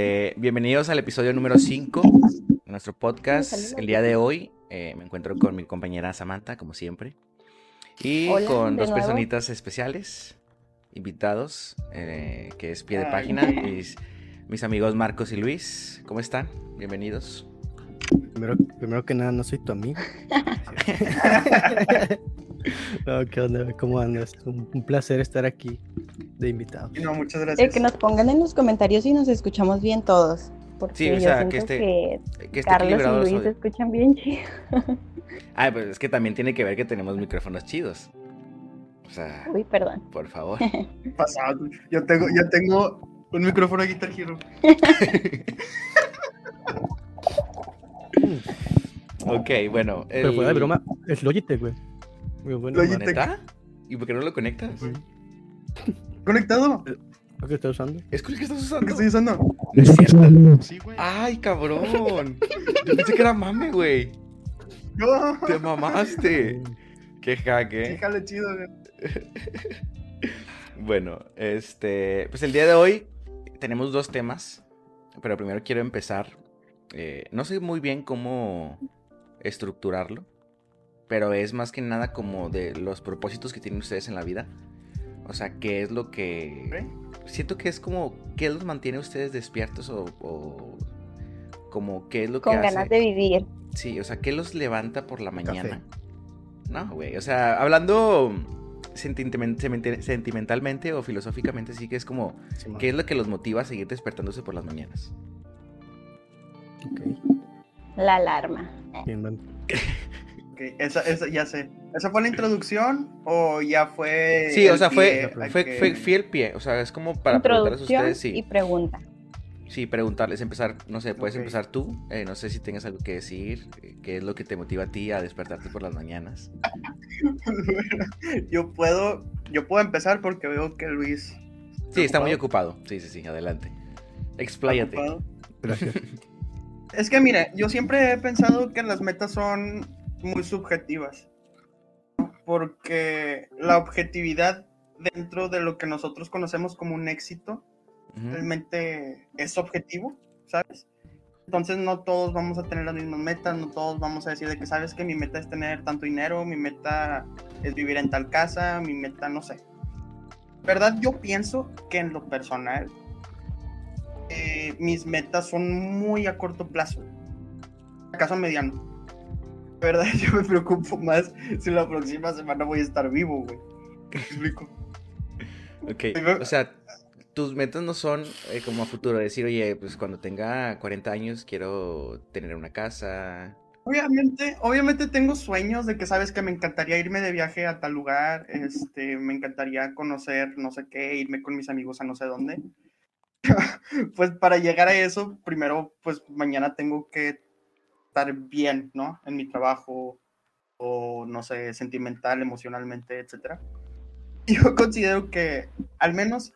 Eh, bienvenidos al episodio número 5 de nuestro podcast. El día de hoy eh, me encuentro con mi compañera Samantha, como siempre, y Hola, con dos nuevo. personitas especiales, invitados, eh, que es pie de página, mis, mis amigos Marcos y Luis. ¿Cómo están? Bienvenidos. Primero, primero que nada, no soy tu amigo. no, ¿qué onda? ¿Cómo andas? Un, un placer estar aquí de invitado. No, muchas Eh, gracias. que nos pongan en los comentarios si nos escuchamos bien todos. Porque Sí, o yo sea, siento que esté- que Que esté Carlos equilibrado y Luis se escuchan bien chido. Ah, pues es que también tiene que ver que tenemos micrófonos chidos. O sea, Uy, perdón. por favor. Pasado. Yo tengo, yo tengo un micrófono Guitar Hero. Ok, bueno. Pero fuera de el- broma, es Logitech, güey. Muy bueno. Logitech. ¿Y por qué no lo conectas? ¿Conectado? ¿Lo que estás usando? ¿Es con el que estás ¿Qué usando? estoy usando? No es cierto. Sí, güey. Ay, cabrón. Yo pensé que era mame, güey. No. Te mamaste. Qué hack, eh. Fíjale chido, güey. Bueno, este. Pues el día de hoy tenemos dos temas. Pero primero quiero empezar. eh, no sé muy bien cómo estructurarlo. Pero es más que nada como de los propósitos que tienen ustedes en la vida. O sea, qué es lo que. Siento que es como. ¿Qué los mantiene ustedes despiertos? O. o como qué es lo que Con hace. ganas de vivir. Sí, o sea, ¿qué los levanta por la Café. mañana? No, güey, o sea, hablando sentimentalmente o filosóficamente, sí que es como, Sí. ¿qué es lo que los motiva a seguir despertándose por las mañanas? Ok, La alarma. bien. Ok, esa, esa, ya sé. ¿Esa fue la introducción o ya fue.? Sí, o sea, fue, fue, que- fue fiel pie, o sea, es como para preguntarles a ustedes, sí, y pregunta. sí, preguntarles, empezar, no sé, puedes empezar tú, eh, no sé si tengas algo que decir, eh, qué es lo que te motiva a ti a despertarte por las mañanas. yo puedo. Yo puedo empezar porque veo que Luis. Sí, está muy ocupado. sí, sí, sí, adelante. Expláyate. Gracias. Es que mire, yo siempre he pensado que las metas son muy subjetivas. Porque la objetividad dentro de lo que nosotros conocemos como un éxito Ujú. realmente es objetivo, ¿sabes? Entonces no todos vamos a tener las mismas metas, no todos vamos a decir de que sabes que mi meta es tener tanto dinero, mi meta es vivir en tal casa, mi meta no sé. ¿Verdad? Yo pienso que en lo personal eh, mis metas son muy a corto plazo, acaso a mediano. ¿Verdad? Yo me preocupo más si la próxima semana voy a estar vivo, güey. ¿Me explico? Ok, o sea, tus metas no son eh, como a futuro, decir, oye, pues cuando tenga 40 años quiero tener una casa. Obviamente, obviamente tengo sueños de que sabes que me encantaría irme de viaje a tal lugar, este, me encantaría conocer no sé qué, irme con mis amigos a no sé dónde. pues para llegar a eso, primero, pues mañana tengo que estar bien, ¿no? En mi trabajo o no sé, sentimental, emocionalmente, etcétera. Yo considero que, al menos,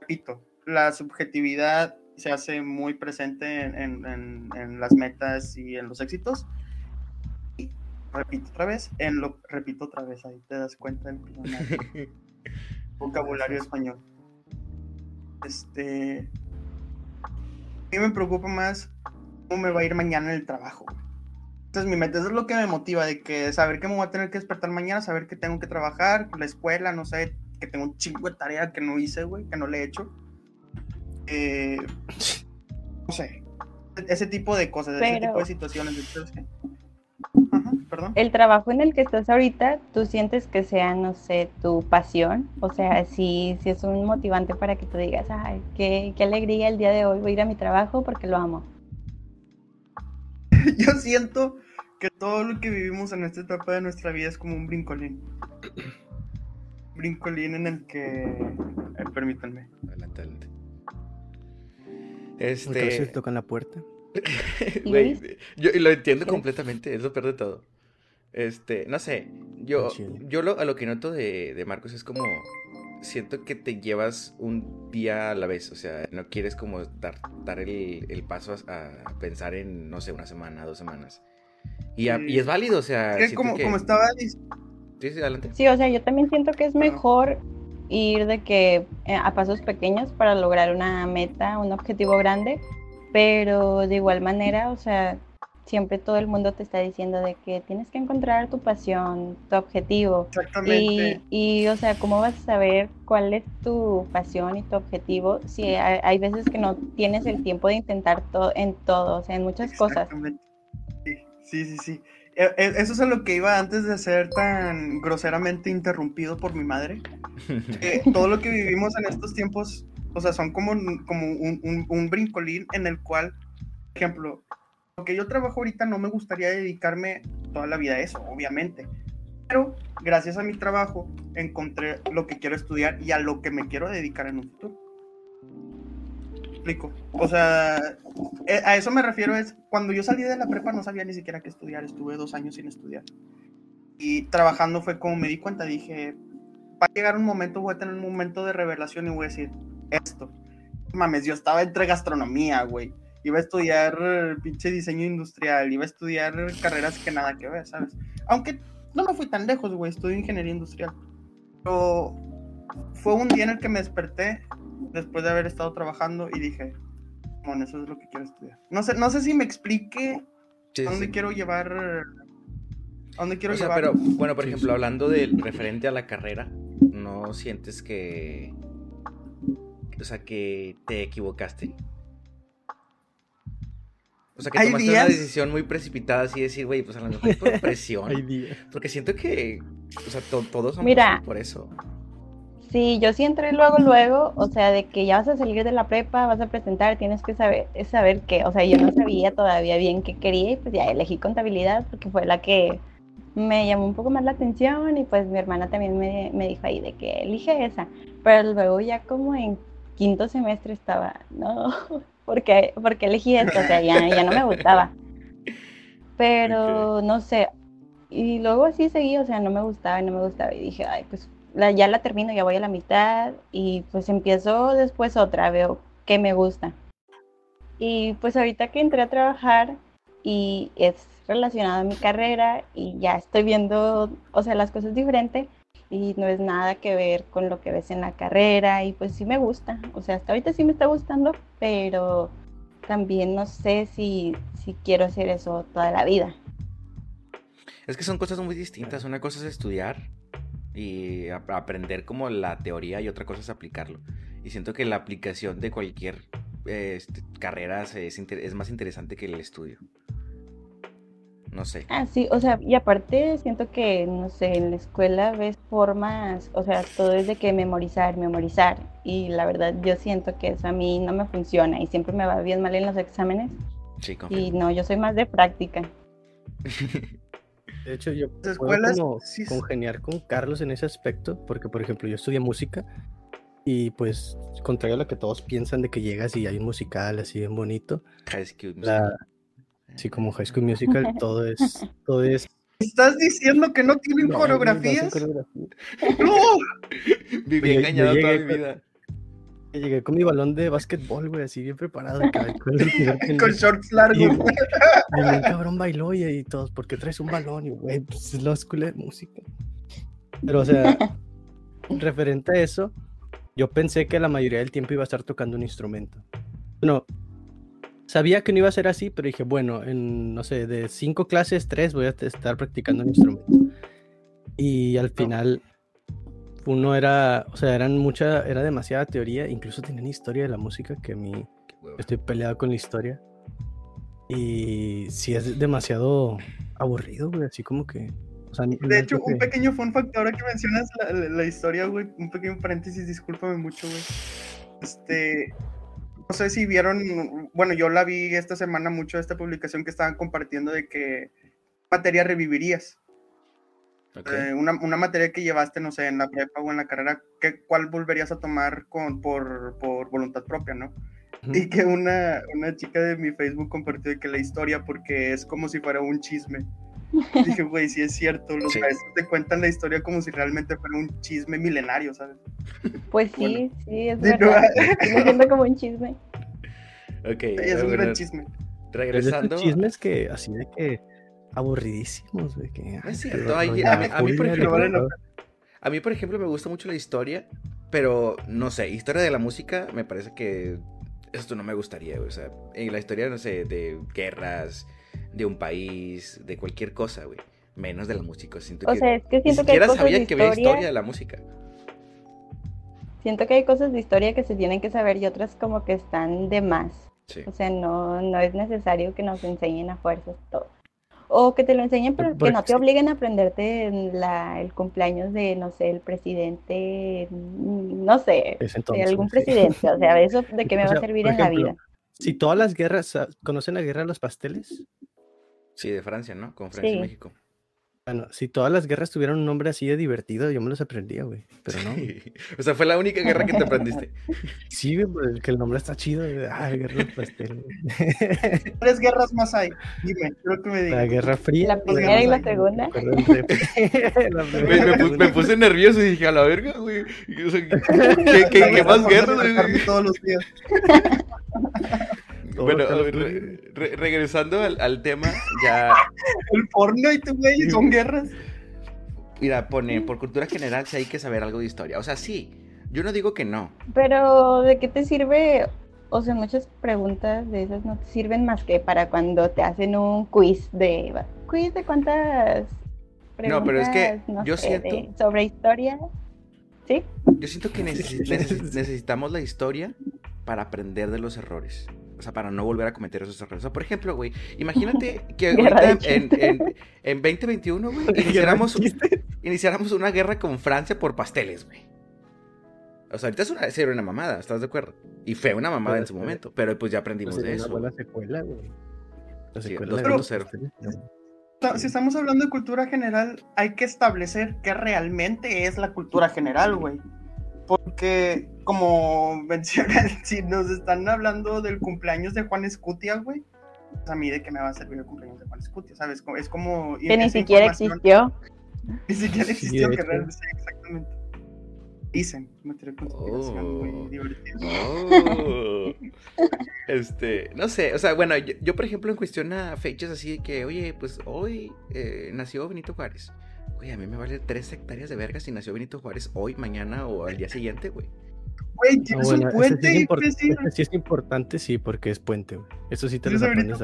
repito, la subjetividad se hace muy presente en, en- en- en las metas y en los éxitos. Y repito otra vez, en lo repito otra vez, ahí te das cuenta del vocabulario español. Este, a mí me preocupa más me va a ir mañana en el trabajo. Entonces mi meta eso es lo que me motiva, de que saber que me voy a tener que despertar mañana, saber que tengo que trabajar, la escuela, no sé, que tengo un chingo de tarea que no hice, güey, que no le he hecho. Eh, no sé, ese tipo de cosas, ese Pero- tipo de situaciones. Entonces, Ajá, perdón. El trabajo en el que estás ahorita, ¿tú sientes que sea, no sé, tu pasión? O sea, si, si es un motivante para que tú digas, ay, qué, qué alegría el día de hoy, voy a ir a mi trabajo porque lo amo. Yo siento que todo lo que vivimos en esta etapa de nuestra vida es como un brincolín. Brincolín en el que. eh, permítanme. Adelante, adelante. Este, tocan la puerta. güey, yo y lo entiendo ¿Qué? completamente, es lo peor de todo. Este, no sé, yo, yo lo, a lo que noto de, de Marcos es como, siento que te llevas un día a la vez, o sea, no quieres como dar, dar el, el paso a, a pensar en, no sé, una semana, dos semanas. Y, a- Sí. y es válido, o sea, siento como, que- como estaba diciendo. Sí, sí, adelante. Sí, o sea, yo también siento que es mejor ir de que eh, a pasos pequeños para lograr una meta, un objetivo grande, pero de igual manera, o sea, siempre todo el mundo te está diciendo de que tienes que encontrar tu pasión, tu objetivo. Exactamente. Y, y, o sea, ¿cómo vas a saber cuál es tu pasión y tu objetivo si hay, hay veces que no tienes el tiempo de intentar todo en todo, o sea, en muchas cosas? Exactamente. Sí, sí, sí. sí. E- e- Eso es a lo que iba antes de ser tan groseramente interrumpido por mi madre. todo lo que vivimos en estos tiempos, o sea, son como, como un, un- un brincolín en el cual, por ejemplo, lo que yo trabajo ahorita no me gustaría dedicarme toda la vida a eso, obviamente. Pero gracias a mi trabajo encontré lo que quiero estudiar y a lo que me quiero dedicar en un futuro. Explico. O sea, eh, a eso me refiero es cuando yo salí de la prepa no sabía ni siquiera qué estudiar, estuve dos años sin estudiar. Y trabajando fue como me di cuenta, dije, va a llegar un momento, voy a tener un momento de revelación y voy a decir esto. Mames, yo estaba entre gastronomía, güey. Iba a estudiar pinche diseño industrial, iba a estudiar carreras que nada que ver, ¿sabes? Aunque no me fui tan lejos, güey, estudié ingeniería industrial. Pero fue un día en el que me desperté después de haber estado trabajando y dije, bueno, eso es lo que quiero estudiar. No sé, no sé si me explique Sí, a dónde sí. quiero llevar. A dónde quiero O sea, llevar. pero bueno, por ejemplo, hablando del referente a la carrera, ¿no sientes que. O sea, que te equivocaste? O sea, que tomaste días- una decisión muy precipitada, así decir, güey, pues a lo mejor es por presión. Hay días. Porque siento que, o sea, to- todos somos Mira. por eso. Sí, yo sí entré luego, luego, o sea, de que ya vas a salir de la prepa, vas a presentar, tienes que saber, es saber qué, o sea, yo no sabía todavía bien qué quería y pues ya elegí contabilidad porque fue la que me llamó un poco más la atención y pues mi hermana también me, me dijo ahí de que elige esa, pero luego ya como en quinto semestre estaba, no, porque porque elegí esta, o sea, ya, ya no me gustaba, pero no sé, y luego así seguí, o sea, no me gustaba y no me gustaba y dije, ay, pues la- ya la termino, ya voy a la mitad y pues empiezo después otra, veo que me gusta. Y pues ahorita que entré a trabajar y es relacionado a mi carrera y ya estoy viendo, o sea, las cosas diferentes y no es nada que ver con lo que ves en la carrera y pues sí me gusta, o sea, hasta ahorita sí me está gustando, pero también no sé si, si quiero hacer eso toda la vida. Es que son cosas muy distintas. Una cosa es estudiar y ap- aprender como la teoría y otra cosa es aplicarlo. Y siento que la aplicación de cualquier eh, carrera es más interesante que el estudio. No sé. Ah, sí, o sea, y aparte siento que, no sé, en la escuela ves formas, o sea, todo es de que memorizar, memorizar, y la verdad yo siento que eso a mí no me funciona y siempre me va bien mal en los exámenes, Sí, y confirmo. no, yo soy más de práctica. De hecho, yo puedo escuelas, como sí, sí. congeniar con Carlos en ese aspecto, porque por ejemplo yo estudié música y pues contrario a lo que todos piensan de que llegas y hay un musical así bien bonito, High School la- Así como High School Musical, todo es, todo es ¿Estás diciendo que no tienen no, coreografías? no. Viví engañado toda llegué mi con- vida. Llegué con mi balón de básquetbol, güey, así bien preparado. acá, con el shorts largos. Y, y un cabrón bailó y, y todos, ¿por qué traes un balón? Y güey, pues es la escuela de música. Pero, o sea, referente a eso, yo pensé que la mayoría del tiempo iba a estar tocando un instrumento. No, sabía que no iba a ser así, pero dije, bueno, en, no sé, de cinco clases, tres voy a estar practicando un instrumento. Y al final, uno era, o sea, eran mucha, era demasiada teoría, incluso tenían historia de la música que a mí estoy peleado con la historia. Y sí es demasiado aburrido, güey, así como que... O sea, De hecho, creo un que- pequeño fun fact, ahora que mencionas la, la- la historia, güey, un pequeño paréntesis, discúlpame mucho, güey. Este, no sé si vieron, bueno, yo la vi esta semana mucho, esta publicación que estaban compartiendo de que materia revivirías. Ok. Eh, una, una materia que llevaste, no sé, en la prepa o en la carrera, ¿qué, ¿cuál volverías a tomar con, por, por voluntad propia, no? Ujú. Y que una, una chica de mi Facebook compartió que la historia, porque es como si fuera un chisme. Dije, güey, sí es cierto, los Sí. maestros te cuentan la historia como si realmente fuera un chisme milenario, ¿sabes? Pues sí, Bueno. sí, es verdad. Me siento como un chisme. Ok, Sí, es un bueno, gran chisme. De regresando. chismes que así de que aburridísimos, güey, que... es cierto, a mí- a mí, por ejemplo, contó- A mí, por ejemplo, me gusta mucho la historia, pero no sé, historia de la música me parece que esto no me gustaría, güey. O sea, en la historia, no sé, de guerras, de un país, de cualquier cosa, güey. Menos de la música. Siento O que, sea, es que ni siento que hay siquiera cosas sabía de que había historia. historia de la música. Siento que hay cosas de historia que se tienen que saber y otras como que están de más. Sí. O sea, no, no es necesario que nos enseñen a fuerzas todo. O que te lo enseñen, pero que no te obliguen a aprenderte en la, el cumpleaños de, no sé, el presidente, mm, no sé, de algún sí. presidente. O sea, eso de qué me O va a servir en la vida. Si todas las guerras, ¿conocen la guerra de los pasteles? Sí, de Francia, ¿no? Con Francia y. México. Bueno, si todas las guerras tuvieran un nombre así de divertido, yo me los aprendía, güey. Pero no. o sea, fue la única guerra que te aprendiste. Sí, güey, pues, que el nombre está chido. güey. Ah, guerra de los pasteles. güey. ¿Tres guerras más hay? Dime, creo que me La digas. Guerra Fría. La primera y la segunda. del La primera me, la puse nervioso y dije, a la verga, güey. Y, o sea, ¿Qué, qué- La qué guerra más guerras, güey? todos los días. Todo Bueno, re- re- regresando al, al tema, ya, El Fortnite, güey, son guerras. mira, pone, por cultura general sí hay que saber algo de historia. O sea, sí, yo no digo que no. Pero, ¿de qué te sirve? O sea, muchas preguntas de esas no te sirven más que para cuando te hacen un quiz de... ¿Quiz de cuántas No, pero es que preguntas, no yo sé, siento- de- sobre historia? ¿Sí? Yo siento que necesi- neces- necesitamos la historia para aprender de los errores. O sea, para no volver a cometer esos errores. O sea, por ejemplo, güey, imagínate que ahorita en, en, en 2021, güey, iniciáramos, iniciáramos una guerra con Francia por pasteles, güey. O sea, ahorita es una, sería una mamada, ¿estás de acuerdo? Y fue una mamada en su Pero- momento, pero pues ya aprendimos Pues de eso. una buena secuela, güey. La Sí, secuela de 2.0. los pasteles, no. Ta- Si estamos hablando de cultura general, hay que establecer qué realmente es la cultura general, güey. Porque, como mencionan, si nos están hablando del cumpleaños de Juan Escutia, güey, pues a mí de qué me va a servir el cumpleaños de Juan Escutia, ¿sabes? Es como... Que ni siquiera existió. Ni siquiera existió, que realmente sí, exactamente. Dicen, de conspiración Oh. muy divertida. Oh. Este, no sé, o sea, bueno, yo, yo, por ejemplo en cuestión a fechas así de que, oye, pues hoy eh, nació Benito Juárez. A mí me vale tres hectáreas de verga si nació Benito Juárez hoy, mañana o al día siguiente, güey. Güey, Ah, tienes bueno, un puente, sí, es import- sí es importante, sí, porque es puente, güey. Eso sí te ¿Tienes lo aprendes?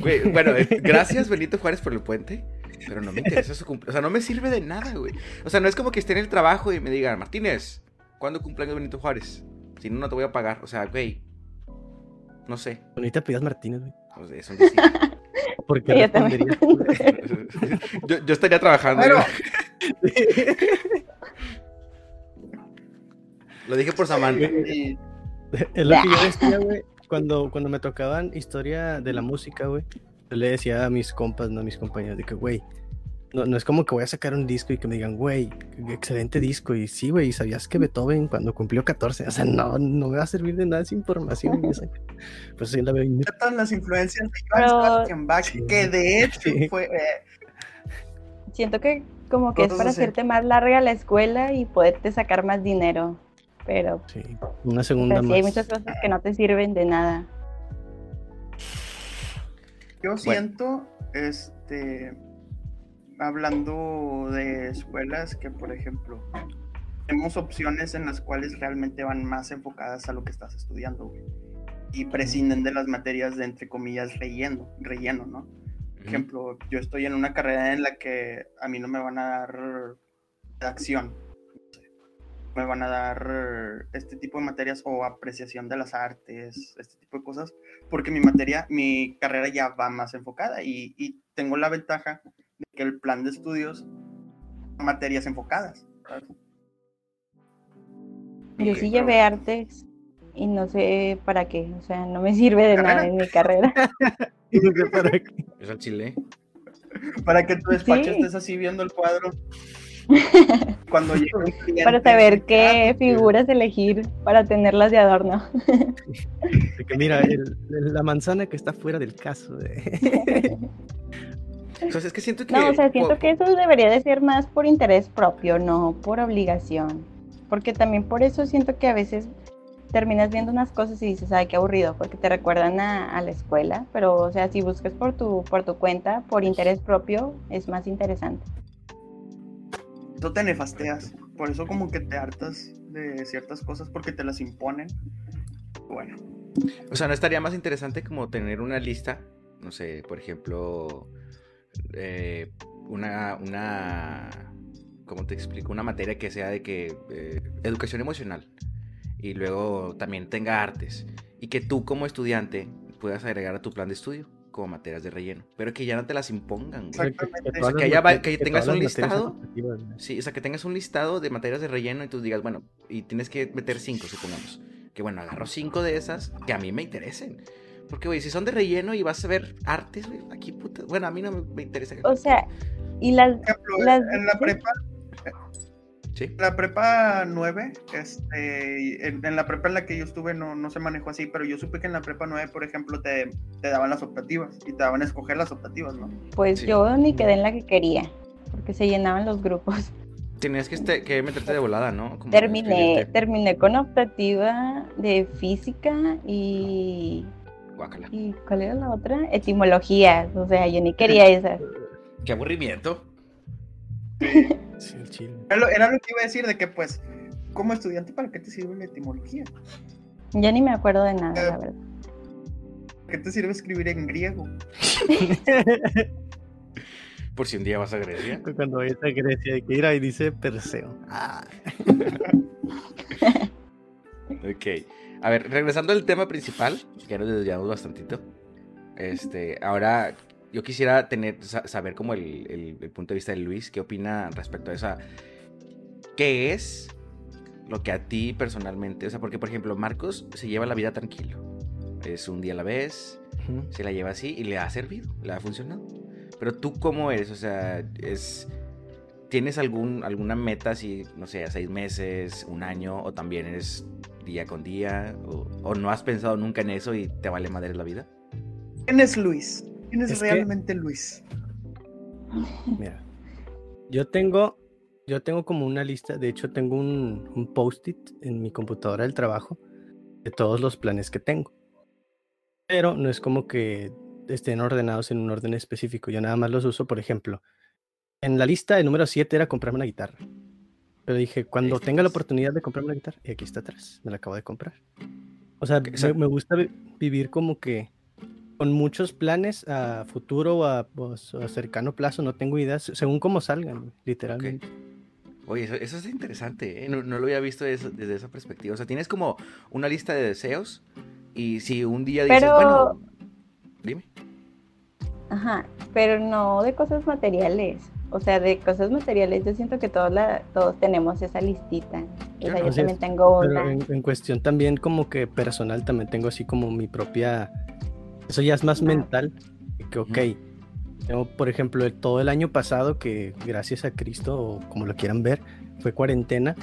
Güey, bueno, eh, gracias Benito Juárez por el puente, pero no me interesa su cumpleaños. O sea, no me sirve de nada, güey. O sea, no es como que esté en el trabajo y me digan, Martínez, ¿cuándo cumpleaños Benito Juárez? Si no, no te voy a pagar. O sea, güey, no sé. Ahorita pidas Martínez, güey. O sea, es un decir. Porque yo, yo estaría trabajando. Pero- güey. Lo dije por Samantha. Y- Es lo que yo decía, güey. Cuando, cuando me tocaban historia de la música, güey, yo le decía a mis compas, no a mis compañeros, de que, güey, no, no es como que voy a sacar un disco y que me digan, güey, excelente disco. Y sí, güey, ¿sabías que Beethoven cuando cumplió 14? O sea, no, no me va a servir de nada esa información. pues sí, la veo todas las influencias de Pero- Johann Sebastian Bach, Sí. que de hecho Sí. fue... eh, Siento que como que es para así. hacerte más larga la escuela y poderte sacar más dinero. Pero Sí, una segunda sí más. hay muchas cosas que no te sirven de nada. Yo siento, este, hablando de escuelas, que por ejemplo, tenemos opciones en las cuales realmente van más enfocadas a lo que estás estudiando, güey. Y prescinden de las materias de, entre comillas, relleno, relleno, ¿no? Por ejemplo, yo estoy en una carrera en la que a mí no me van a dar acción. Me van a dar este tipo de materias o apreciación de las artes, este tipo de cosas, porque mi materia, mi carrera ya va más enfocada y, y tengo la ventaja de que el plan de estudios son materias enfocadas. Yo sí pero- llevé artes y no sé para qué, o sea, no me sirve de nada en mi carrera. Para qué. Es al chile. Para que tu despacho Sí. estés así viendo el cuadro. Cuando llegue un cliente, Para saber qué figuras elegir para tenerlas de adorno. De que mira, el- la manzana que está fuera del caso. de- O sea, es que siento que. No, o sea, siento que eso debería de ser más por interés propio, no por obligación. Porque también por eso siento que a veces terminas viendo unas cosas y dices, ay, qué aburrido, porque te recuerdan a, a la escuela. Pero, o sea, si buscas por tu, por tu cuenta, por interés propio, es más interesante. Eso te nefasteas. Por eso como que te hartas de ciertas cosas porque te las imponen. Bueno, O sea, ¿no estaría más interesante como tener una lista? No sé, por ejemplo, eh, una, una, ¿cómo te explico? Una materia que sea de que, eh, educación emocional. Y luego también tenga artes. Y que tú como estudiante puedas agregar a tu plan de estudio como materias de relleno. Pero que ya no te las impongan, güey. Exactamente. todas O sea, que haya que todas tengas un listado. Sí, o sea, que tengas un listado de materias de relleno y tú digas, bueno, y tienes que meter cinco, supongamos. Que bueno, agarro cinco de esas que a mí me interesen. Porque, güey, si son de relleno y vas a ver artes, güey, aquí puta. Bueno, a mí no me, me interesa. O sea, y las, por ejemplo, las en la prepa, Sí. en la prepa 9, este, en, en la prepa en la que yo estuve no, no se manejó así, pero yo supe que en la prepa 9, por ejemplo, te, te daban las optativas y te daban a escoger las optativas, ¿no? pues Sí. yo ni quedé en la que quería, porque se llenaban los grupos. Tenías que, este- que meterte de volada, ¿no? Como Terminé, terminé con optativa de física y, Guácala. y ¿cuál era la otra? Etimología, o sea, yo ni quería esa. Qué aburrimiento. Sí, el chile. Era lo, era lo que iba a decir de que, pues, como estudiante, ¿para qué te sirve la etimología? Ya ni me acuerdo de nada, Eh, la verdad. ¿Para qué te sirve escribir en griego? Por si un día vas a Grecia. Cuando vayas a Grecia hay que ir ahí dice Perseo. Ah, Ok. A ver, regresando al tema principal, que nos desviamos bastantito. Este, ahora yo quisiera tener, sa- saber como el, el- el punto de vista de Luis, qué opina respecto a esa. ¿Qué es lo que a ti personalmente, o sea, porque por ejemplo, Marcos se lleva la vida tranquilo. Es un día a la vez, se la lleva así y le ha servido, le ha funcionado. Pero tú cómo eres, o sea, es ¿tienes algún alguna meta así, no sé, a seis meses, un año o también eres día con día o, o no has pensado nunca en eso y te vale madre la vida? ¿Quién es Luis? ¿Quién es, Es que- realmente Luis? Mira, yo tengo, yo tengo como una lista, de hecho tengo un, un post-it en mi computadora del trabajo de todos los planes que tengo. Pero no es como que estén ordenados en un orden específico, yo nada más los uso, por ejemplo, en la lista el número 7 era comprarme una guitarra. Pero dije, cuando tenga la atrás. oportunidad de comprarme una guitarra, y aquí está atrás, me la acabo de comprar. O sea, me, me gusta vi- vivir como que con muchos planes a futuro o a, o a cercano plazo, no tengo ideas, según cómo salgan, literalmente. Oye, eso, eso es interesante, ¿eh? no, no lo había visto eso- desde esa perspectiva. O sea, tienes como una lista de deseos y si un día dices, Pero- bueno, dime. Ajá, pero no de cosas materiales. O sea, de cosas materiales yo siento que todos, la, todos tenemos esa listita. O sea, yo también es. tengo Pero una. en, en cuestión también como que personal, también tengo así como mi propia... Eso ya es más Ah. mental, que ok. Tengo, por ejemplo, el- todo el año pasado, que gracias a Cristo, o como lo quieran ver, fue cuarentena.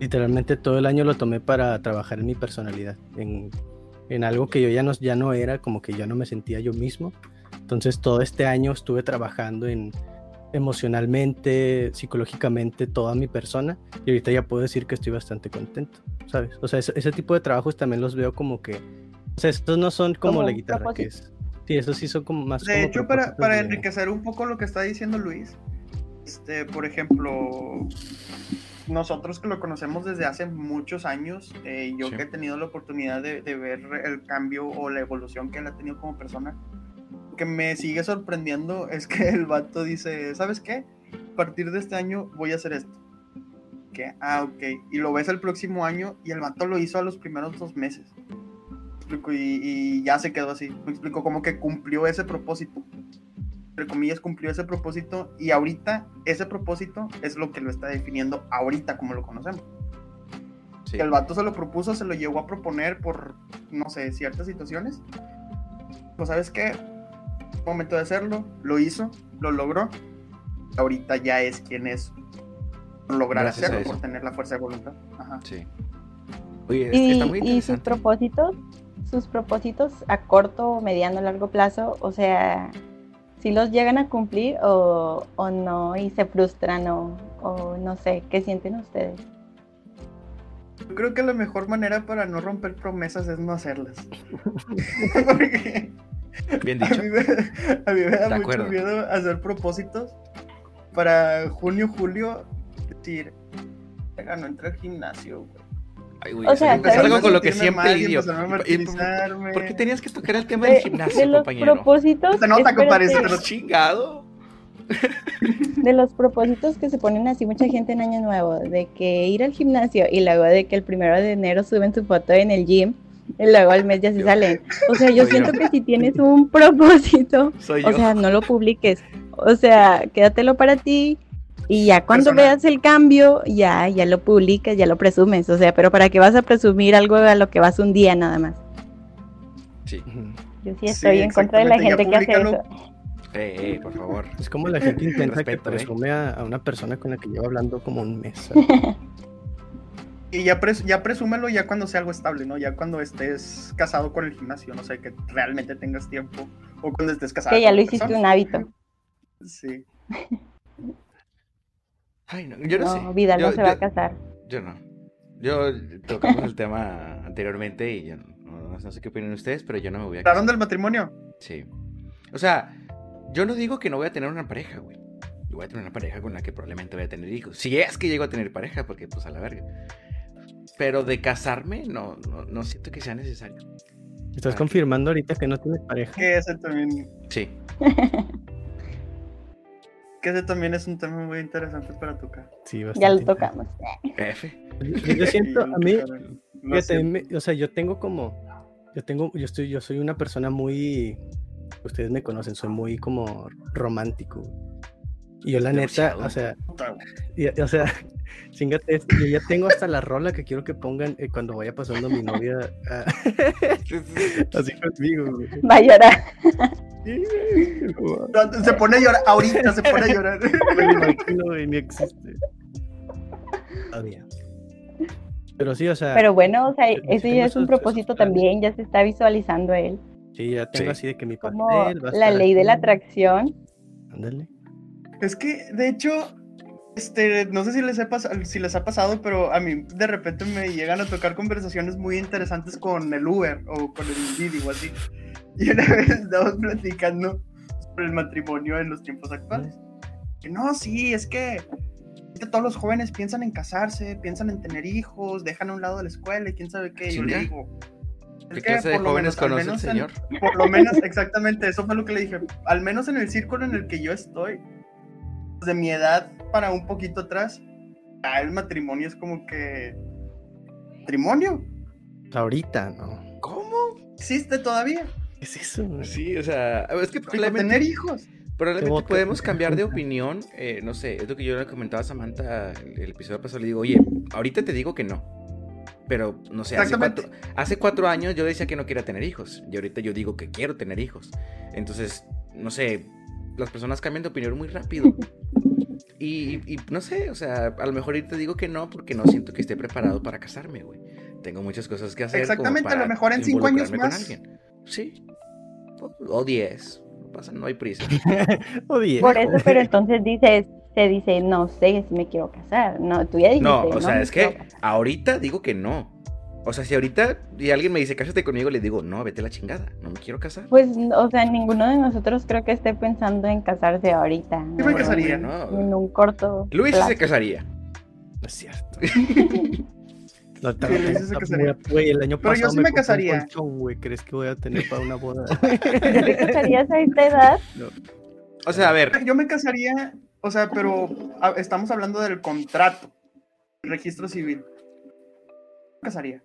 Literalmente todo el año lo tomé para trabajar en mi personalidad, en, en algo que yo ya no, ya no era, como que ya no me sentía yo mismo. Entonces todo este año estuve trabajando en emocionalmente, psicológicamente, toda mi persona y ahorita ya puedo decir que estoy bastante contento, ¿sabes? O sea, ese, ese tipo de trabajos también los veo como que, o sea, estos no son como, Como la guitarra que es. Sí, esos sí son como más... De como hecho, para, propósitos para de- enriquecer un poco lo que está diciendo Luis, este, por ejemplo, nosotros que lo conocemos desde hace muchos años, eh, yo Sí. que he tenido la oportunidad de, de ver el cambio o la evolución que él ha tenido como persona, que me sigue sorprendiendo es que el vato dice, ¿sabes qué? A partir de este año voy a hacer esto. Que, ah, ok. Y lo ves el próximo año y el vato lo hizo a los primeros dos meses. Y, y ya se quedó así. Me explico como que cumplió ese propósito. Entre comillas, cumplió ese propósito. Y ahorita, ese propósito es lo que lo está definiendo ahorita como lo conocemos. Sí. Que el vato se lo propuso, se lo llegó a proponer por, no sé, ciertas situaciones. Pues, ¿sabes qué? Momento de hacerlo, lo hizo, lo logró. Ahorita ya es quien es por lograr Gracias hacerlo, por tener la fuerza de voluntad. Ajá. Sí. Oye, Y, está muy y sus propósitos, sus propósitos a corto, mediano, largo plazo, o sea, si los llegan a cumplir o, o no y se frustran o, o no sé, ¿qué sienten ustedes? Yo creo que la mejor manera para no romper promesas es no hacerlas. Porque Bien a dicho. mí, me, a mí me da mucho acuerdo. miedo hacer propósitos para junio, julio, decir, "Venga, no entré al gimnasio, güey. Ay, güey, O sea, algo- es algo con lo que siempre lidio. empezarme a ¿Y por- martirizarme. ¿Por qué tenías que tocar el tema De, del gimnasio, de los compañero? propósitos. Se nota, compadre, se chingado. de los propósitos que se ponen así mucha gente en Año Nuevo, de que ir al gimnasio y luego de que el primero de enero suben su foto en el gym y luego al mes ya se Yo. salen. O sea, yo Soy siento yo. que si tienes un propósito, Soy yo. o sea, no lo publiques. O sea, quédatelo para ti y ya cuando Personal. veas el cambio, ya, ya lo publicas, ya lo presumes. O sea, pero ¿para qué vas a presumir algo a lo que vas un día nada más? Sí. Yo sí Sí, estoy en contra de la gente que hace eso. Eh, eh, por favor. Es como la gente intenta que Respeto, ¿eh? presume a, a una persona con la que lleva hablando como un mes. Y ya, pres- ya presúmelo ya cuando sea algo estable, ¿no? Ya cuando estés casado con el gimnasio, no sé, que realmente tengas tiempo. O cuando estés casado. Que ya con lo hiciste persona. un hábito. Sí. Ay, no, yo no, No, sé. Vidal yo, no se va a casar. Yo no. Yo tocamos el tema anteriormente y yo no, no- no sé qué opinan ustedes, pero yo no me voy a casar. ¿Hablaron del matrimonio? Sí. O sea, yo no digo que no voy a tener una pareja, güey. Yo voy a tener una pareja con la que probablemente voy a tener hijos. Si es que llego a tener pareja, porque pues a la verga. Pero de casarme, no, no, no siento que sea necesario. ¿Estás confirmando ahorita que no tienes pareja? Que ese también, Sí. que ese también es un tema muy interesante para tocar. Sí, Ya lo bastante. tocamos. F. Yo, yo siento, a mí, fíjate, me- o sea, yo tengo como, yo tengo, yo estoy, yo soy una persona muy, ustedes me conocen, soy muy como romántico. Y yo la neta, Demasiado. o sea, y- o sea, chingate esto, yo ya tengo hasta la rola que quiero que pongan eh, cuando vaya pasando mi novia así conmigo. güey. Va a llorar. Se pone a llorar, ahorita se pone a llorar. Me lo imagino, güey, ni existe. Todavía. Pero sí, o sea, Pero bueno, o sea, tengo ya es un propósito también, ya se está visualizando él. sí, ya tengo Sí. así de que mi Como pastel va a la estar ley de la atracción. Ándale. Es que, de hecho, este, no sé si les, he si les ha pasado, pero a mí de repente me llegan a tocar conversaciones muy interesantes con el Uber o con el Didi o así. Y una vez estábamos platicando sobre el matrimonio en los tiempos actuales. Que no, sí, es que todos los jóvenes piensan en casarse, piensan en tener hijos, dejan a un lado la escuela y quién sabe qué. Yo le digo, ¿Qué clase de jóvenes menos- conoce el menos en- señor? por lo menos, exactamente, eso fue lo que le dije. Al menos en el círculo en el que yo estoy, de mi edad para un poquito atrás, ya el matrimonio es como que. ¿Matrimonio? Ahorita, ¿no? ¿Cómo? ¿Existe todavía? ¿Qué es eso? güey? Sí, o sea, es que probablemente, tener hijos. probablemente podemos cambiar de opinión. eh, no sé, es lo que yo le comentaba a Samantha el, el episodio pasado. Le digo, oye, ahorita te digo que no. Pero, no sé, hace cuatro, hace cuatro años yo decía que no quería tener hijos. Y ahorita yo digo que quiero tener hijos. Entonces, no sé, las personas cambian de opinión muy rápido. Y, no sé, o sea, a lo mejor ahorita digo que no porque no siento que esté preparado para casarme, güey. Tengo muchas cosas que hacer. como Exactamente, a lo mejor en cinco años más. Sí. O, o diez. No pasa, no hay prisa. Oye, Por eso, pero entonces dices, se dice, no sé si me quiero casar. No, tú ya dijiste. No, o sea, es que casar". ahorita digo que no. O sea, si ahorita y alguien me dice, cásate conmigo, le digo, no, vete a la chingada. No me quiero casar. Pues, o sea, ninguno de nosotros creo que esté pensando en casarse ahorita. Yo me casaría. No. En un corto. Luis sí plazo. se casaría. no es cierto. No, Sí, Luis sí se casaría. Güey, el año Pero yo sí me casaría. colchón. ¿Crees que voy a tener para una boda? ¿Ya te casarías a esta edad? O sea, a ver, Yo me casaría, o sea, pero estamos hablando del contrato, registro civil. Me casaría.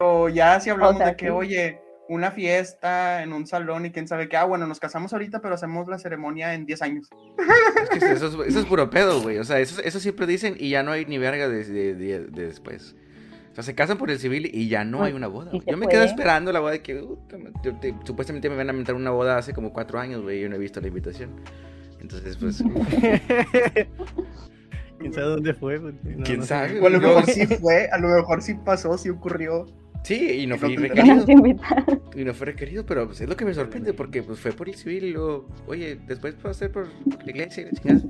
Pero ya si hablamos O sea, de que, sí. oye, una fiesta en un salón y quién sabe qué, ah, bueno, nos casamos ahorita, pero hacemos la ceremonia en 10 años. es que eso es, eso es puro pedo, güey. O sea, eso, eso siempre dicen y ya no hay ni verga de, de- de- de después. O sea, se casan por el civil y ya no hay una boda. Yo me quedo esperando la boda de que te- supuestamente me van a inventar una boda hace como cuatro años, güey. Yo no he visto la invitación. Entonces, pues, ¿Quién sabe dónde fue? güey? No, ¿Quién no sabe? O a lo mejor sí fue, a lo mejor sí pasó, sí ocurrió. Sí, y no Que requerido. Y no fue requerido, pero pues, es lo que me sorprende porque pues fue por el civil y luego, oye, después puedo hacer por la iglesia y la chingada.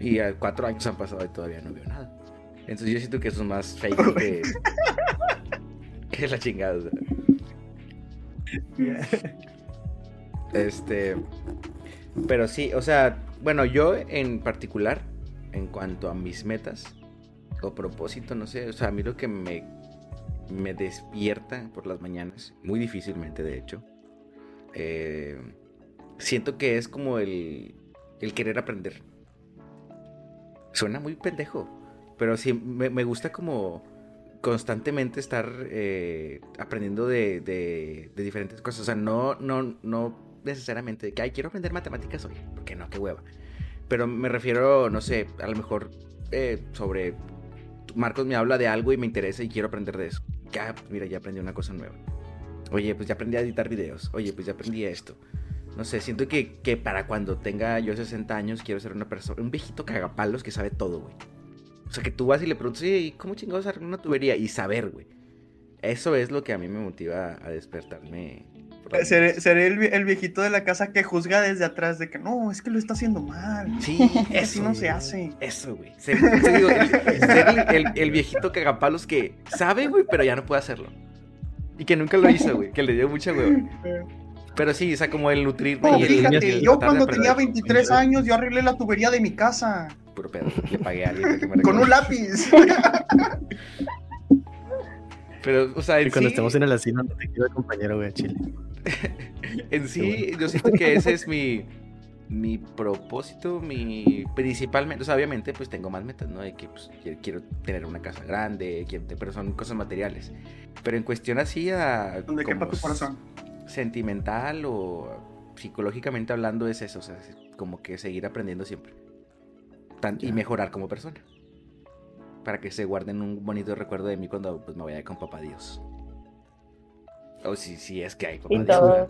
Y a cuatro años han pasado y todavía no veo nada. Entonces yo siento que eso es más fake que, que la chingada. o sea. Este, pero sí, o sea, bueno, yo en particular, en cuanto a mis metas o propósito, no sé, o sea, a mí lo que me me despierta por las mañanas, muy difícilmente de hecho. Eh, siento que es como el, el querer aprender. Suena muy pendejo, pero sí me, me gusta como constantemente estar eh, aprendiendo de, de, de, diferentes cosas. O sea, no, no, no necesariamente de que, ay, quiero aprender matemáticas hoy, porque no, qué hueva. Pero me refiero, no sé, a lo mejor eh, sobre... Marcos me habla de algo y me interesa y quiero aprender de eso. Ya, pues mira, ya aprendí una cosa nueva. Oye, pues ya aprendí a editar videos. Oye, pues ya aprendí esto. No sé, siento que, que para cuando tenga yo 60 años quiero ser una persona, un viejito cagapalos que sabe todo, güey. O sea, que tú vas y le preguntas, ¿y cómo chingados arreglar una tubería? Y saber, güey. Eso es lo que a mí me motiva a despertarme. Seré, seré el, el, viejito de la casa que juzga desde atrás de que no, es que lo está haciendo mal. Sí, eso Así no se hace. Eso, güey. Ser, digo, el, ser el, el, viejito cagapalos que sabe, güey, pero ya no puede hacerlo. Y que nunca lo hizo, güey. Que le dio mucha hueva. Pero sí, o sea, como el nutrir. No, fíjate, yo cuando tenía 23 años, yo arreglé la tubería de mi casa. Puro pedo. Le pagué a alguien que me Con un lápiz. Pero, o sea, Y cuando sí, estemos en el asilo, no te quiero compañero, güey, a Chile. en sí, yo siento que ese es mi, mi propósito, mi principalmente, o sea, obviamente, pues tengo más metas, ¿no? De que pues, quiero, tener una casa grande, quiero- pero son cosas materiales. Pero en cuestión así a quepa tu corazón. sentimental o psicológicamente hablando es eso, o sea, es como que seguir aprendiendo siempre. Tan- y mejorar como persona. Para que se guarden un bonito recuerdo de mí cuando pues, me vaya con papá Dios. O si, si es que hay Y todos,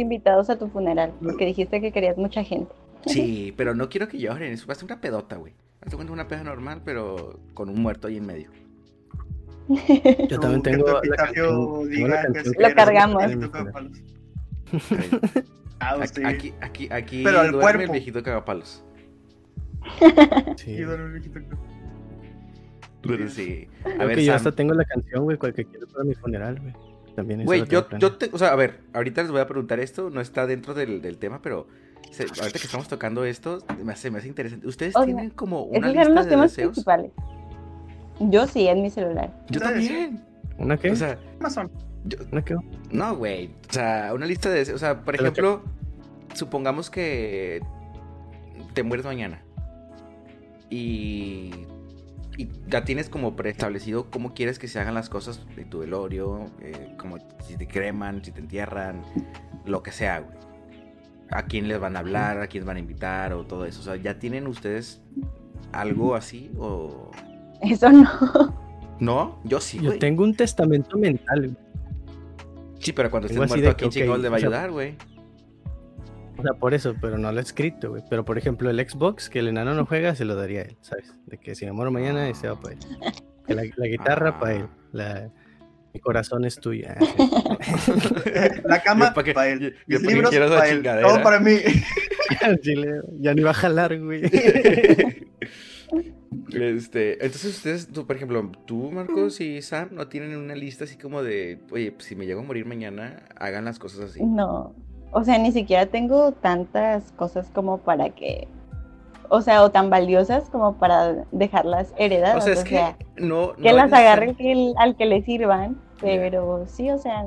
invitados a tu funeral, porque dijiste que querías mucha gente. Sí, pero no quiero que lloren. Eso va a ser una pedota, güey. Hazte cuenta una peda normal, pero con un muerto ahí en medio. Yo también tengo la canción. tengo diga la que canción sí que- Lo cargamos. Ah, Aquí, sí. aquí, aquí, aquí Pero al duerme cuerpo. el viejito cagapalos. Sí. Sí, el. Pero sí. A Creo ver, que yo Sam. hasta tengo la canción, güey, cual que quiero para mi funeral, güey. También Güey, yo, yo te, o sea, a ver, ahorita les voy a preguntar esto, no está dentro del, del tema, pero se- ahorita que estamos tocando esto, me hace, me hace interesante. ¿Ustedes O sea, tienen como una Esos eran lista los de temas deseos? principales. Yo sí, en mi celular. Yo también. ¿Una qué? O sea, Amazon. ¿Una qué? no, güey. O sea, una lista de deseos. O sea, por ejemplo, supongamos que te mueres mañana. Y, y ya tienes como preestablecido cómo quieres que se hagan las cosas de tu velorio, eh, como si te creman, si te entierran, lo que sea, güey. A quién les van a hablar, a quién van a invitar o todo eso. O sea, ¿ya tienen ustedes algo así o...? Eso no. ¿No? Yo sí, Yo güey. tengo un testamento mental, güey. Sí, pero cuando estés muerto, ¿a quién chingados le va a ayudar, güey? O sea, por eso, pero no lo he escrito, güey. Pero por ejemplo, el Xbox, que el enano no juega, se lo daría a él, ¿sabes? De que si me muero mañana, ese va para él. Que la, la guitarra para él. La, mi corazón es tuya. La cama pa' para él. yo- libros para él. Todo para mí. Chile, ya ni va a jalar, güey. Este, entonces ustedes, tú, por ejemplo, tú, Marcos y Sam, no tienen una lista así como de, oye, pues, si me llego a morir mañana, hagan las cosas así. No. O sea, ni siquiera tengo tantas cosas como para que. O sea, o tan valiosas como para dejarlas O heredadas. sea, es que no, que no las agarre el que- al que le sirvan, pero sí, o sea,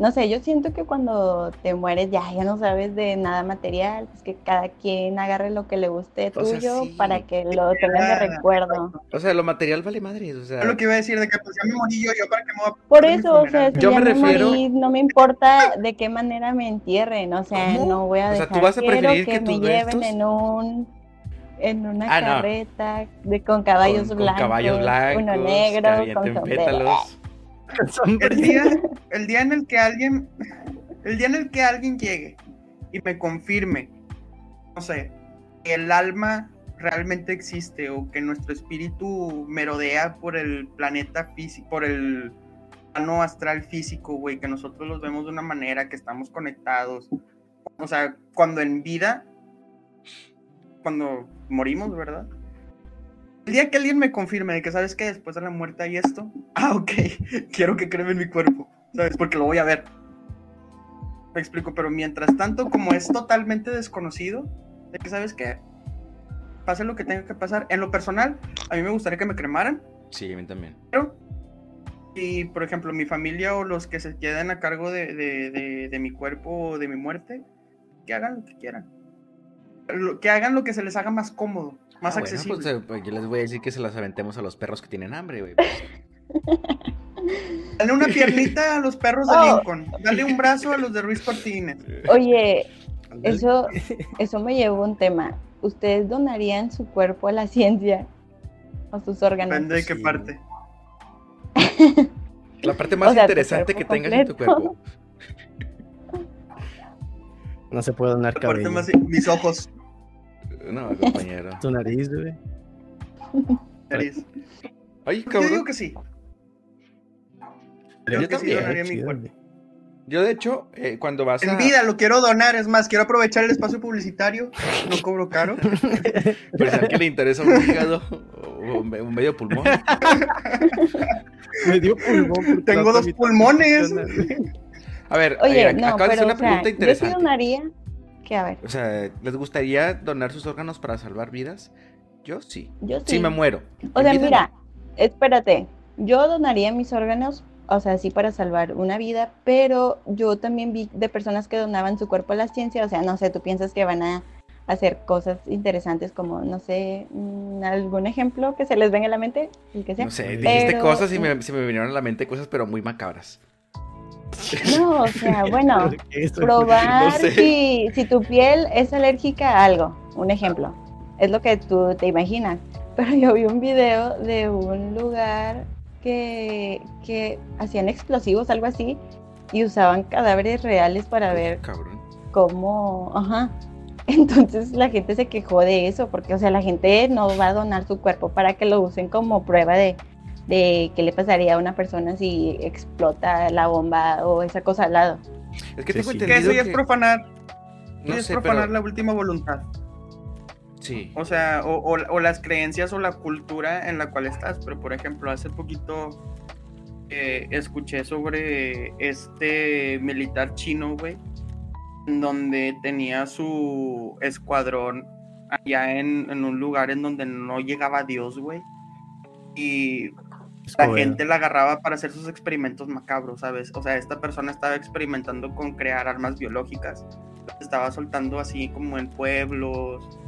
no sé, yo siento que cuando te mueres ya, ya no sabes de nada material, pues que cada quien agarre lo que le guste O sea, tuyo sí. para que lo tengan de recuerdo. O sea, lo material vale madres, o sea, Es lo que iba a decir de que pues ya me morí yo, yo para qué me voy a Por eso, o sea, si Yo ya me me refiero- morí, no me importa de qué manera me entierren, o sea, ¿Cómo? no voy a O sea, dejar, ¿tú vas a quiero preferir que, que me lleven en un en una Ah, no. carreta de, con caballos con, con blancos, caballos blancos, uno que negro, con pétalos. El día, el día en el que alguien, el día en el que alguien llegue y me confirme, no sé, que el alma realmente existe o que nuestro espíritu merodea por el planeta físico, por el plano astral físico, güey, que nosotros los vemos de una manera, que estamos conectados. O sea, cuando en vida, cuando morimos, ¿verdad? El día que alguien me confirme de que sabes que después de la muerte hay esto, ah, ok, quiero que creen en mi cuerpo, ¿sabes? Porque lo voy a ver. Me explico, pero mientras tanto, como es totalmente desconocido, de que sabes que pase lo que tenga que pasar, en lo personal, a mí me gustaría que me cremaran, Sí, a mí también. pero Y, por ejemplo, mi familia o los que se quedan a cargo de, de- de- de mi cuerpo o de mi muerte, que hagan lo que quieran. Que hagan lo que se les haga más cómodo, más Ah, bueno, accesible. pues, eh, pues, yo les voy a decir que se las aventemos a los perros que tienen hambre, güey. Dale una piernita a los perros de Oh. Lincoln. Dale un brazo a los de Ruiz Cortines. Oye, eso, eso me llevó a un tema. ¿Ustedes donarían su cuerpo a la ciencia? ¿O sus órganos? Depende de qué Sí. parte. La parte más O sea, tu interesante que tengas en tu completo. cuerpo. No se puede donar La parte cabello. más- mis ojos. No, compañero. Tu nariz, güey. nariz. Ay, Yo digo cabrón. que sí. Yo que sí también. donaría mi Chido, cuerpo. güey. Yo, de hecho, eh, cuando vas a. En vida lo quiero donar, es más, quiero aprovechar el espacio publicitario, no cobro caro. Pues a que le interesa un hígado o un medio pulmón. Me dio pulmón. Tengo dos pulmones. A ver, Oye, eh, no, hacer pero una o sea, pregunta yo sí interesante. donaría que, a ver, O sea, ¿les gustaría donar sus órganos para salvar vidas? Yo sí. yo sí. Sí, me muero. O sea, mira, espérate, yo donaría mis órganos, o sea, sí para salvar una vida, pero yo también vi de personas que donaban su cuerpo a la ciencia, o sea, no sé, tú piensas que van a hacer cosas interesantes como, no sé, mm, algún ejemplo que se les venga a la mente, el que sea. No sé, Pero- dijiste cosas y me, se me vinieron a la mente cosas, pero muy macabras. No, o sea, bueno, probar No sé. si, si tu piel es alérgica a algo, un ejemplo. Es lo que tú te imaginas. Pero yo vi un video de un lugar que, que hacían explosivos, algo así, y usaban cadáveres reales para ver Cabrón. cómo... Ajá. Entonces la gente se quejó de eso, porque, o sea, la gente no va a donar su cuerpo para que lo usen como prueba de, de qué le pasaría a una persona si explota la bomba o esa cosa al lado. Es que Sí, tengo sí. Que entendido eso ya que... es profanar, no es sé, profanar pero... la última voluntad. Sí. O sea, o, o- o las creencias o la cultura en la cual estás. Pero, por ejemplo, hace poquito eh, escuché sobre este militar chino, güey, en donde tenía su escuadrón allá en, en un lugar en donde no llegaba Dios, güey. Y la gente la agarraba para hacer sus experimentos macabros, ¿sabes? O sea, esta persona estaba experimentando con crear armas biológicas. Estaba soltando así como en pueblos.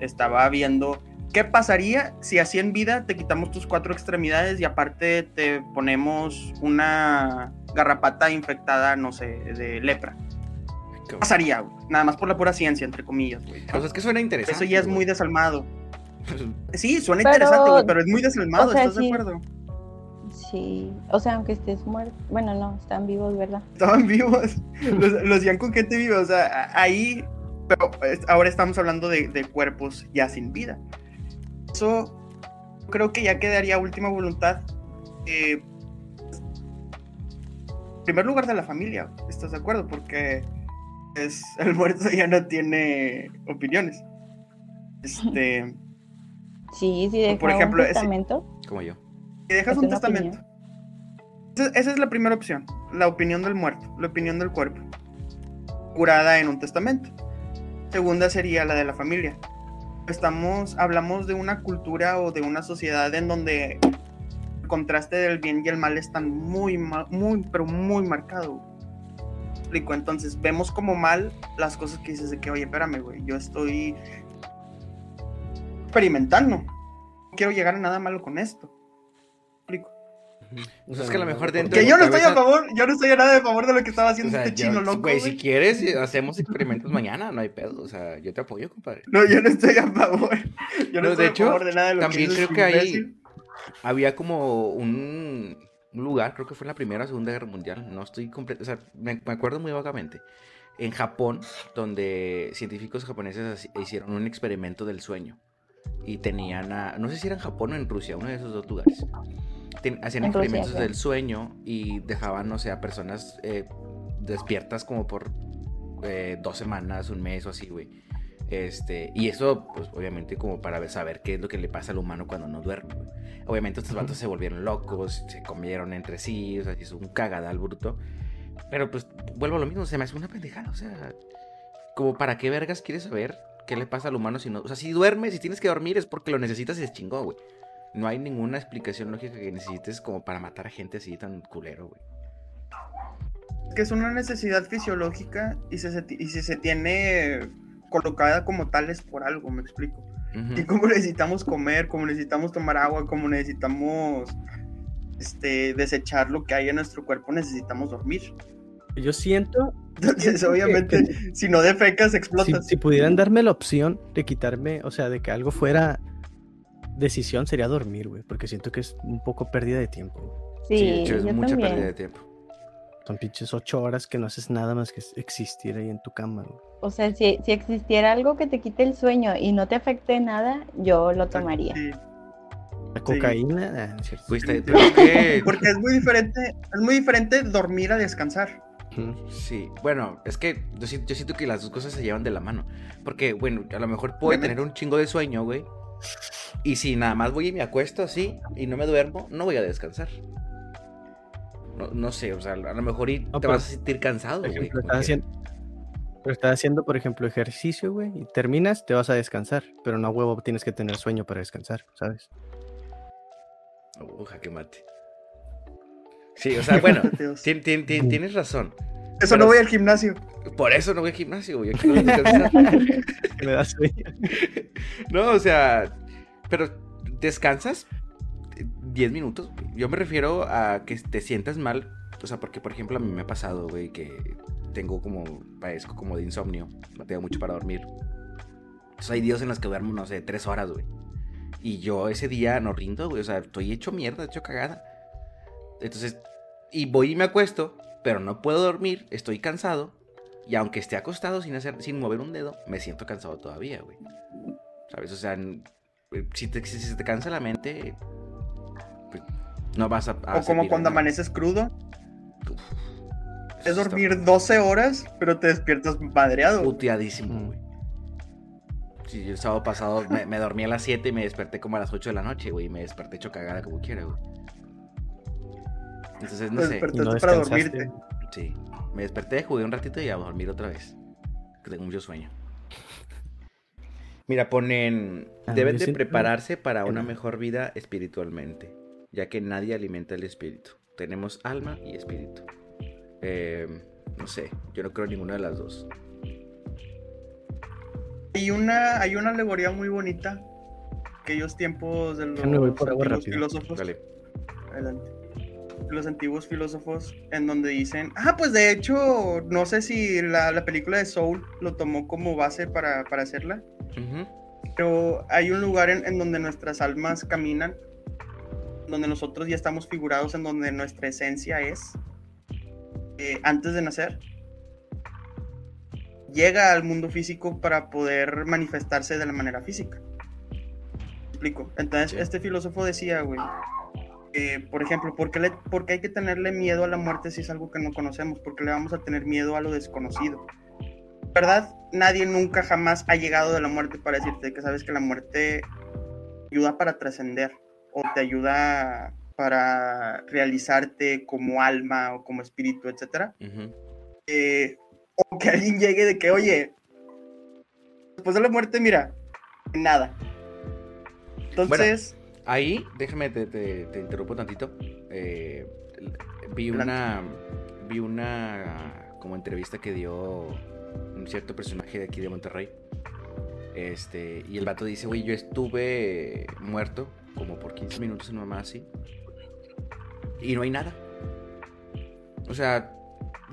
Estaba viendo qué pasaría si así en vida te quitamos tus cuatro extremidades y aparte te ponemos una garrapata infectada, no sé, de lepra. ¿Qué pasaría, güey? Nada más por la pura ciencia, entre comillas, güey. Pues es que suena interesante. Eso ya es muy desalmado. Sí, suena Pero- interesante, güey, pero es muy desalmado, o sea, ¿estás de acuerdo? Sí, o sea, aunque estés muerto, bueno, no, están vivos, ¿verdad? Estaban vivos, los, los hacían con gente viva, o sea, ahí, pero ahora estamos hablando de, de cuerpos ya sin vida. Eso creo que ya quedaría última voluntad. eh, en primer lugar de la familia, ¿estás de acuerdo? Porque es, el muerto ya no tiene opiniones. Este, Sí, sí, deja Por ejemplo, un ese-. Como yo. Y dejas un testamento. Esa, esa es la primera opción, la opinión del muerto, la opinión del cuerpo, curada en un testamento. Segunda sería la de la familia. Estamos, hablamos de una cultura o de una sociedad en donde el contraste del bien y el mal están muy, muy, pero muy marcado. Explico, entonces vemos como mal las cosas que dices de que, oye, espérame, güey, yo estoy experimentando. No quiero llegar a nada malo con esto. Es que a lo mejor dentro Que de yo no estoy a favor, yo no estoy a nada de favor de lo que estaba O haciendo sea, este yo- chino loco. güey, si quieres, eh, hacemos experimentos mañana, no hay pedo. O sea, yo te apoyo, compadre. No, yo no estoy a favor. Yo no, No, estoy de a hecho, favor de nada de lo también que creo dice que este ahí-. Había como un, un lugar, creo que fue en la Primera o Segunda Guerra Mundial, no estoy completo, o sea, me, me acuerdo muy vagamente, en Japón, donde científicos japoneses hicieron un experimento del sueño. Y tenían a, no sé si era en Japón o en Rusia, uno de esos dos lugares. Hacían En experimentos del sueño y dejaban, o sea, personas eh, despiertas como por eh, dos semanas, un mes o así, güey. Este, y eso, pues, obviamente, como para saber qué es lo que le pasa al humano cuando no duerme. güey. Obviamente, estos vatos se volvieron locos, se comieron entre sí, o sea, hizo un cagadal bruto. Pero, pues, vuelvo a lo mismo, se me hace una pendejada, o sea, como para qué vergas quieres saber qué le pasa al humano si no. O sea, si duermes, si tienes que dormir es porque lo necesitas y es chingón, güey. No hay ninguna explicación lógica que necesites como para matar a gente así tan culero, güey. que es una necesidad fisiológica y, se, se- y si se tiene colocada como tal es por algo, me explico. Y como necesitamos comer, como necesitamos tomar agua, como necesitamos este, desechar lo que hay en nuestro cuerpo, necesitamos dormir. Yo siento, Entonces, obviamente, si no defecas, si, explotas. si pudieran darme la opción de quitarme, o sea, de que algo fuera decisión, sería dormir, güey, porque siento que es un poco pérdida de tiempo. Sí, Sí, de hecho, es yo mucha también. pérdida de tiempo. Son pinches ocho horas que no haces nada más que existir ahí en tu cama, güey. O sea, si, si existiera algo que te quite el sueño y no te afecte nada, yo lo tomaría. Sí, La cocaína, ah, Sí, porque es muy diferente, es muy diferente dormir a descansar. Sí, bueno, es que yo siento, yo siento que las dos cosas se llevan de la mano. Porque, bueno, a lo mejor puedo Obviamente. tener un chingo de sueño, güey. Y si nada más voy y me acuesto así y no me duermo, no voy a descansar. No, no sé, o sea, a lo mejor y te No, pero, vas a sentir cansado, güey. estás que- haciendo, pero estás haciendo, por ejemplo, ejercicio, güey, y terminas, te vas a descansar, pero no a huevo tienes que tener sueño para descansar, ¿sabes? Uh, jaque mate. Sí, o sea, bueno, Dios. tien- tien- tien- tienes razón. Eso pero- no voy al gimnasio. Por eso no voy al gimnasio, güey. descansar. Me da sueño. No, o sea, pero descansas 10 minutos. Yo me refiero a que te sientas mal. O sea, porque, por ejemplo, a mí me ha pasado, güey, que tengo como, padezco como de insomnio. No tengo mucho para dormir. Entonces hay días en los que duermo, no sé, 3 horas, güey. Y yo ese día no rindo, güey. O sea, estoy hecho mierda, hecho cagada. Entonces, y voy y me acuesto, pero no puedo dormir, estoy cansado. Y aunque esté acostado sin hacer, sin mover un dedo, me siento cansado todavía, güey. ¿Sabes? O sea, eh, si, te, si se te cansa la mente, pues, no vas a... a O como cuando nada. amaneces crudo. Uf, Es eso está dormir 12 horas, pero te despiertas madreado. Puteadísimo, Mm. güey. Sí, yo el sábado pasado me, me dormí a las 7 y me desperté como a las 8 de la noche, güey. Y me desperté hecho cagada como quiera, güey. Entonces, no sé. No para dormirte. Sí. Me desperté, jugué un ratito y a dormir otra vez. Que tengo mucho sueño. Mira, ponen. Ah, Deben de prepararse para una mejor vida espiritualmente. Ya que nadie alimenta el espíritu. Tenemos alma y espíritu. Eh, no sé, yo no creo en ninguna de las dos. Hay una, hay una alegoría muy bonita. Aquellos tiempos de los voy por rápido. filósofos. Dale. Adelante. Los antiguos filósofos en donde dicen, ah, pues de hecho, no sé si la, la película de Soul lo tomó como base para, para hacerla, Ujú. pero hay un lugar en, en donde nuestras almas caminan, donde nosotros ya estamos figurados, en donde nuestra esencia es, eh, antes de nacer, llega al mundo físico para poder manifestarse de la manera física. ¿Me explico? Entonces, Sí. este filósofo decía, güey, eh, por ejemplo, ¿por qué, le- por qué hay que tenerle miedo a la muerte si es algo que no conocemos? ¿Por qué le vamos a tener miedo a lo desconocido? ¿Verdad? Nadie nunca jamás ha llegado de la muerte para decirte que sabes que la muerte ayuda para trascender o te ayuda para realizarte como alma o como espíritu, etcétera. Ujú. Eh, o que alguien llegue de que, oye, después de la muerte, mira, nada. Entonces, Ahí, déjame, te, te- te interrumpo tantito. Eh, vi una. Vi una. Como entrevista que dio un cierto personaje de aquí de Monterrey. Este. Y el vato dice, güey, yo estuve muerto como por 15 minutos en mamá así. Y no hay nada. O sea,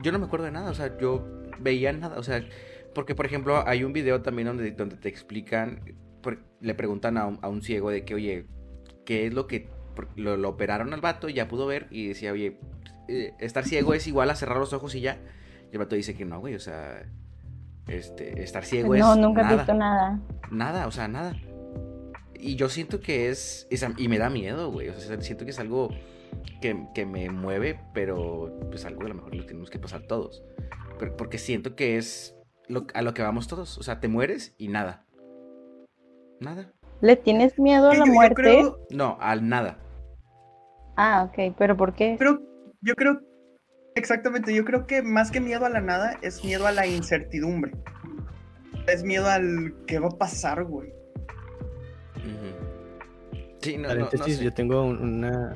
yo no me acuerdo de nada. O sea, yo veía nada. O sea, porque por ejemplo, hay un video también donde, donde te explican. por- le preguntan a un, a un ciego de que, oye, ¿qué es lo que lo, lo operaron al vato? y Ya pudo ver y decía, oye, eh, estar ciego es igual a cerrar los ojos y ya. Y el vato dice que no, güey, o sea, este, estar ciego no, es nunca he nada, visto nada. nada, o sea, nada. Y yo siento que es, es y me da miedo, güey, o sea, siento que es algo que, que me mueve, pero pues algo que a lo mejor lo tenemos que pasar todos. Pero- porque siento que es lo- a lo que vamos todos, o sea, te mueres y nada. Nada. ¿Le tienes miedo a yo- la yo muerte? creo- No, al nada. Ah, ok, pero ¿por qué? Pero yo creo, exactamente, yo creo que más que miedo a la nada, es miedo a la incertidumbre. Es miedo al qué va a pasar, güey. Sí, no, no, no yo tengo un- una.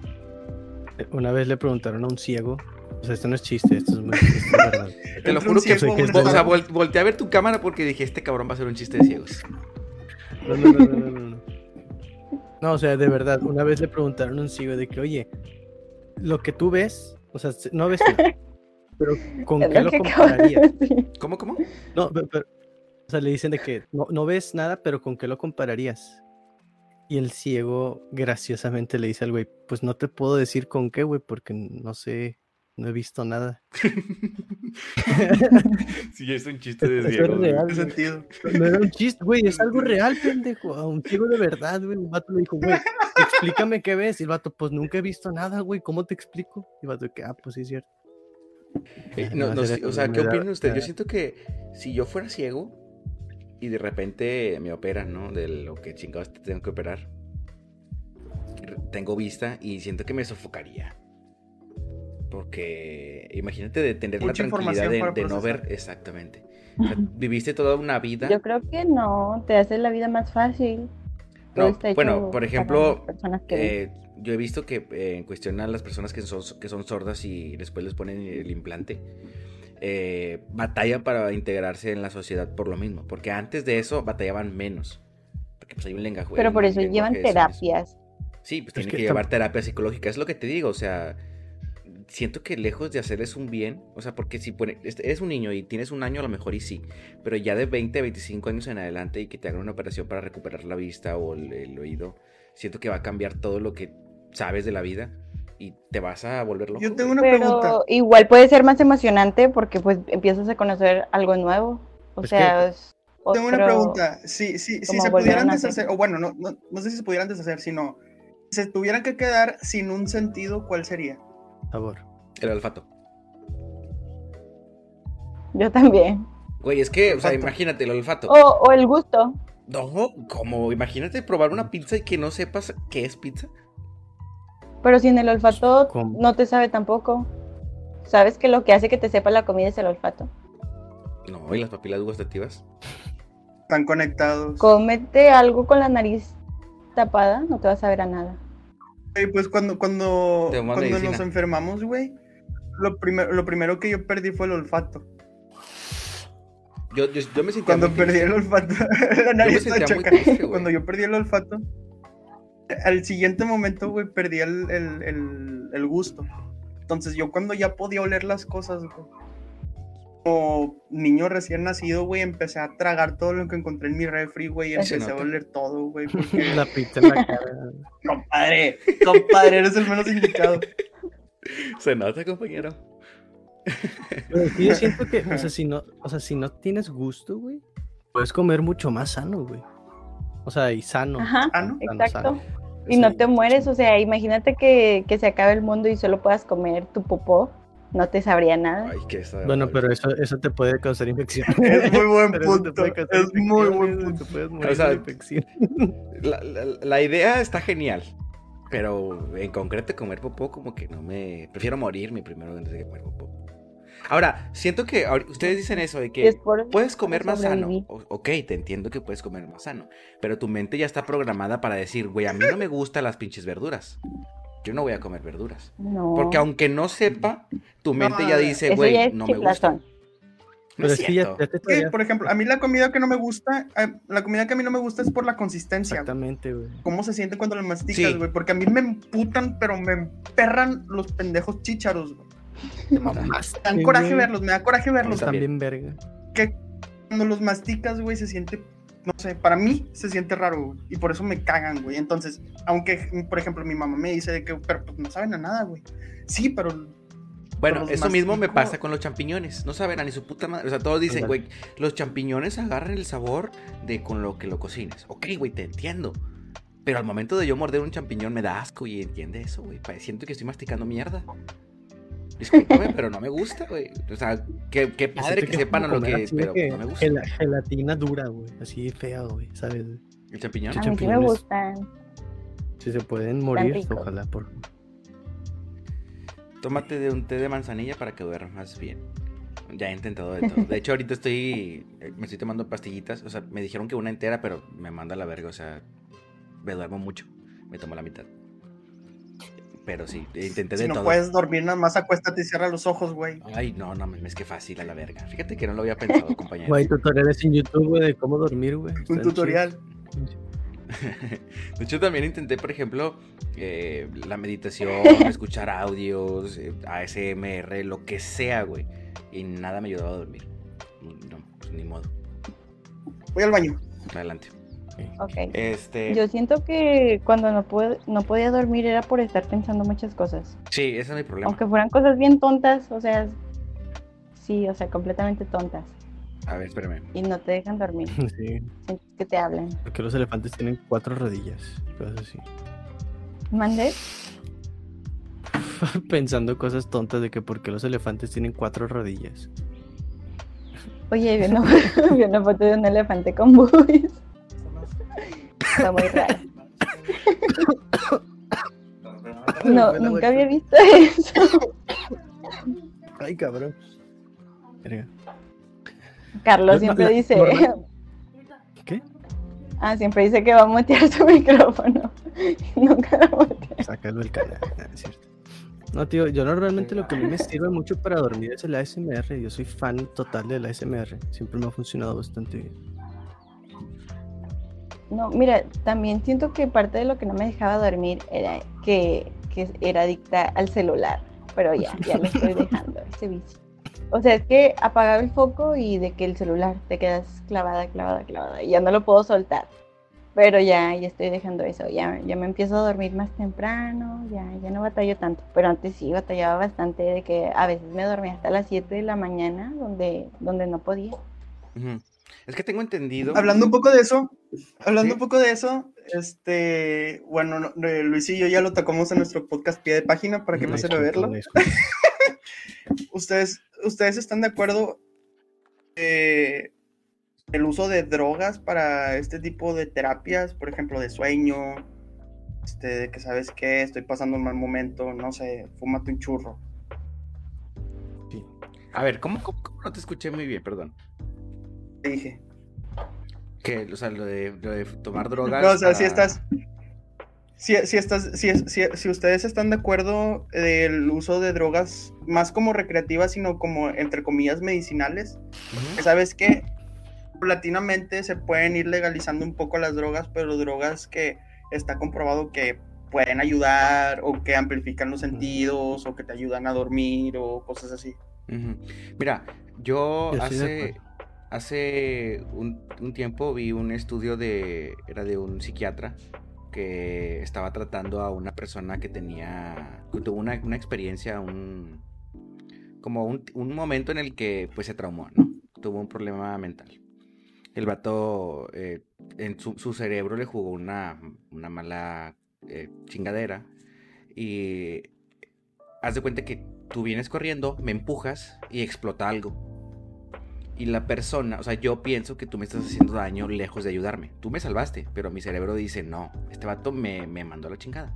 Una vez le preguntaron a un ciego. O sea, esto no es chiste, esto es muy esto es verdad. Te lo juro que, ciego a un o sea, volteé a ver tu cámara porque dije, este cabrón va a hacer un chiste de ciegos. No, no, no, no, no, no. O sea, de verdad, una vez le preguntaron a un ciego de que, oye, lo que tú ves, o sea, se- no ves nada, pero ¿con qué lo de compararías? ¿Cómo, cómo? No, pero, pero- o sea, le dicen de que no, no ves nada, pero ¿con qué lo compararías? Y el ciego graciosamente le dice al güey, pues no te puedo decir con qué, güey, porque no sé, no he visto nada. Sí, es un chiste de güey. real. ¿Qué sentido? No era un chiste, güey, es algo real, pendejo. A un ciego de verdad, güey. El vato le dijo, güey, explícame qué ves. Y el vato, pues nunca he visto nada, güey, ¿cómo te explico? Y el vato, que, ah, pues sí, es cierto. Eh, Ah, no, no, no o sea, ¿qué opinan ustedes? Yo siento que si yo fuera ciego y de repente me operan, ¿no? De lo que chingados te tengo que operar. Tengo vista y siento que me sofocaría. Porque imagínate de tener la tranquilidad de, no ver exactamente. O sea, viviste toda una vida. Yo creo que no, te hace la vida más fácil. Todo No, está hecho bueno, por ejemplo, que. Eh, yo he visto que eh, en cuestión a las personas que son, que son sordas y después les ponen el implante, eh, batallan para integrarse en la sociedad por lo mismo. Porque antes de eso batallaban menos. Porque pues hay un lenguaje. Pero por eso llevan terapias. Sí, pues Es tienen que llevar terapia psicológica. Es lo que te digo, o sea, siento que lejos de hacerles un bien, o sea, porque si pone- este, eres un niño y tienes un año a lo mejor y sí, pero ya de 20, 25 años en adelante y que te hagan una operación para recuperar la vista o el, el oído, siento que va a cambiar todo lo que sabes de la vida y te vas a volver loco. Yo tengo una Pero pregunta. igual puede ser más emocionante porque pues empiezas a conocer algo nuevo. O Es sea, es Tengo una otro- pregunta. Si, si, si se pudieran deshacer, o bueno, no, no, no sé si se pudieran deshacer, sino si se tuvieran que quedar sin un sentido, ¿cuál sería? Sabor. El olfato. Yo también. Güey, es que, o sea, imagínate el olfato. O, o el gusto. No, como, imagínate probar una pizza y que no sepas qué es pizza. Pero sin el olfato ¿Cómo? no te sabe tampoco. Sabes que lo que hace que te sepa la comida es el olfato. No, y las papilas gustativas. Están conectados. Cómete algo con la nariz tapada, no te vas a ver a nada. Pues cuando, cuando, cuando nos enfermamos, güey, lo, primero lo primero que yo perdí fue el olfato. Yo, yo, yo me sentía Cuando muy perdí triste. el olfato, la nariz sentía muy triste. Cuando yo perdí el olfato, al siguiente momento, güey, perdí el, el, el, el gusto. Entonces yo cuando ya podía oler las cosas, güey, como niño recién nacido, güey, empecé a tragar todo lo que encontré en mi refri, güey, y empecé a oler todo, güey, porque... La pizza en la cara. compadre, compadre, eres el menos indicado. Se nota, compañero. Pero que yo siento que, o sea, si no, o sea, si no tienes gusto, güey, puedes comer mucho más sano, güey. O sea, y sano. Ajá, ¿no? sano, exacto. sano. Y no te mueres, o sea, imagínate que, que se acabe el mundo y solo puedas comer tu popó, no te sabría nada. Ay. Bueno, pero eso, eso te puede causar infección. Es muy buen punto, puede causar es muy buen punto. Te puedes morir O sea, de infección. La, la- la idea está genial. Pero en concreto comer popó como que no me... Prefiero morirme primero antes de comer popó. Ahora, siento que ustedes dicen eso de que es por- puedes comer más sano. O- ok, te entiendo que puedes comer más sano. Pero tu mente ya está programada para decir, güey, a mí no me gustan las pinches verduras. Yo no voy a comer verduras. No. Porque aunque no sepa, tu mente No, ya dice, ya güey, no me gusta. No Pero es es que ya, te estaría- por ejemplo, a mí la comida que no me gusta, eh, la comida que a mí no me gusta es por la consistencia. Exactamente, güey. ¿Cómo se siente cuando lo masticas, Sí. güey? Porque a mí me emputan, pero me emperran los pendejos chícharos, güey. Me dan coraje verlos, me da coraje verlos. También. También verga. Que cuando los masticas, güey, se siente, no sé, para mí se siente raro, güey. Y por eso me cagan, güey. Entonces, aunque, por ejemplo, mi mamá me dice de que, pero pues no saben a nada, güey. Sí, pero Bueno, eso mismo me pasa con los champiñones. No saben a ni su puta madre. O sea, todos dicen, güey, los champiñones agarran el sabor de con lo que lo cocines. Ok, güey, te entiendo. Pero al momento de yo morder un champiñón me da asco y entiende eso, güey. Siento que estoy masticando mierda. Discúlpame, pero no me gusta, güey. O sea, qué, qué padre que es sepan lo que. Pero que no me gusta. gela- gelatina dura, güey. Así fea, güey. ¿Sabes? El champiñón. Ch- A mí sí me gustan. Si se pueden morir, ojalá, por Tómate de un té de manzanilla para que duermas bien. Ya he intentado de todo. De hecho, ahorita estoy. eh, Me estoy tomando pastillitas. O sea, me dijeron que una entera, pero me manda a la verga. O sea, me duermo mucho. me tomo la mitad. Pero sí, intenté Si de no todo. puedes dormir, nada más acuéstate y cierra los ojos, güey. Ay, no, no, mames, que fácil a la verga. Fíjate que no lo había pensado, compañero. Güey, tutoriales en YouTube, güey, de cómo dormir, güey. Un tutorial. De hecho, también intenté, por ejemplo, eh, la meditación, escuchar audios, eh, ASMR, lo que sea, güey. Y nada me ayudaba a dormir. No, pues ni modo. Voy al baño. Adelante. Ok. Este. Yo siento que cuando no, puedo, no podía dormir era por estar pensando muchas cosas. Sí, ese es mi problema. Aunque fueran cosas bien tontas, o sea, sí, o sea, completamente tontas. A ver, espérame. Y no te dejan dormir, Sí, sientes que te hablan. porque los elefantes tienen cuatro rodillas. Cosas así. ¿Mande? Pensando cosas tontas de que por qué los elefantes tienen cuatro rodillas. Oye, vi una, vi una foto de un elefante con boobies. Está muy raro. No, nunca había visto eso. Ay, cabrón. Carlos siempre dice, ¿Qué? ah, siempre dice que va a mutear su micrófono. Nunca lo mutea. Sácalo del canal. Ah, es cierto. No, tío, yo normalmente lo que a mí me sirve mucho para dormir es el ASMR. Yo soy fan total del ASMR. Siempre me ha funcionado bastante bien. No, mira, también siento que parte de lo que no me dejaba dormir era que, que era adicta al celular. Pero ya, ya lo estoy dejando, ese vicio. O sea, es que apagaba el foco y de que el celular te quedas clavada, clavada, clavada. Y ya no lo puedo soltar. Pero ya, ya estoy dejando eso. Ya, ya me empiezo a dormir más temprano. Ya, ya no batallo tanto. Pero antes sí batallaba bastante de que a veces me dormía hasta las 7 de la mañana donde, donde no podía. Es que tengo entendido. Hablando un poco de eso, hablando Sí. un poco de eso, este, bueno, no- Luis y yo ya lo tocamos en nuestro podcast pie de página para que pasen a disculpa, verlo. ¿Ustedes, ¿Ustedes están de acuerdo eh, el uso de drogas para este tipo de terapias, por ejemplo, de sueño, este, de que sabes qué, estoy pasando un mal momento, no sé, fúmate un churro. Sí. A ver, ¿cómo, cómo, cómo no te escuché muy bien? Perdón. Te dije. Que, o sea, lo de, lo de tomar drogas. No, o sea, si estás. Si, si estás, si, si, si ustedes están de acuerdo del uso de drogas más como recreativas, sino como entre comillas medicinales, sabes que paulatinamente se pueden ir legalizando un poco las drogas, pero drogas que está comprobado que pueden ayudar o que amplifican los sentidos o que te ayudan a dormir o cosas así. Mira, yo hace. Hace un, tiempo vi un estudio de, era de un psiquiatra que estaba tratando a una persona que tenía, que tuvo una, una experiencia, un, como un, un momento en el que pues se traumó, ¿no? Tuvo un problema mental. El vato, eh, en su, su cerebro le jugó una, una mala eh, chingadera y haz de cuenta que tú vienes corriendo, me empujas y explota algo. Y la persona, o sea, yo pienso que tú me estás haciendo daño lejos de ayudarme. Tú me salvaste, pero mi cerebro dice, no, este vato me, me mandó a la chingada.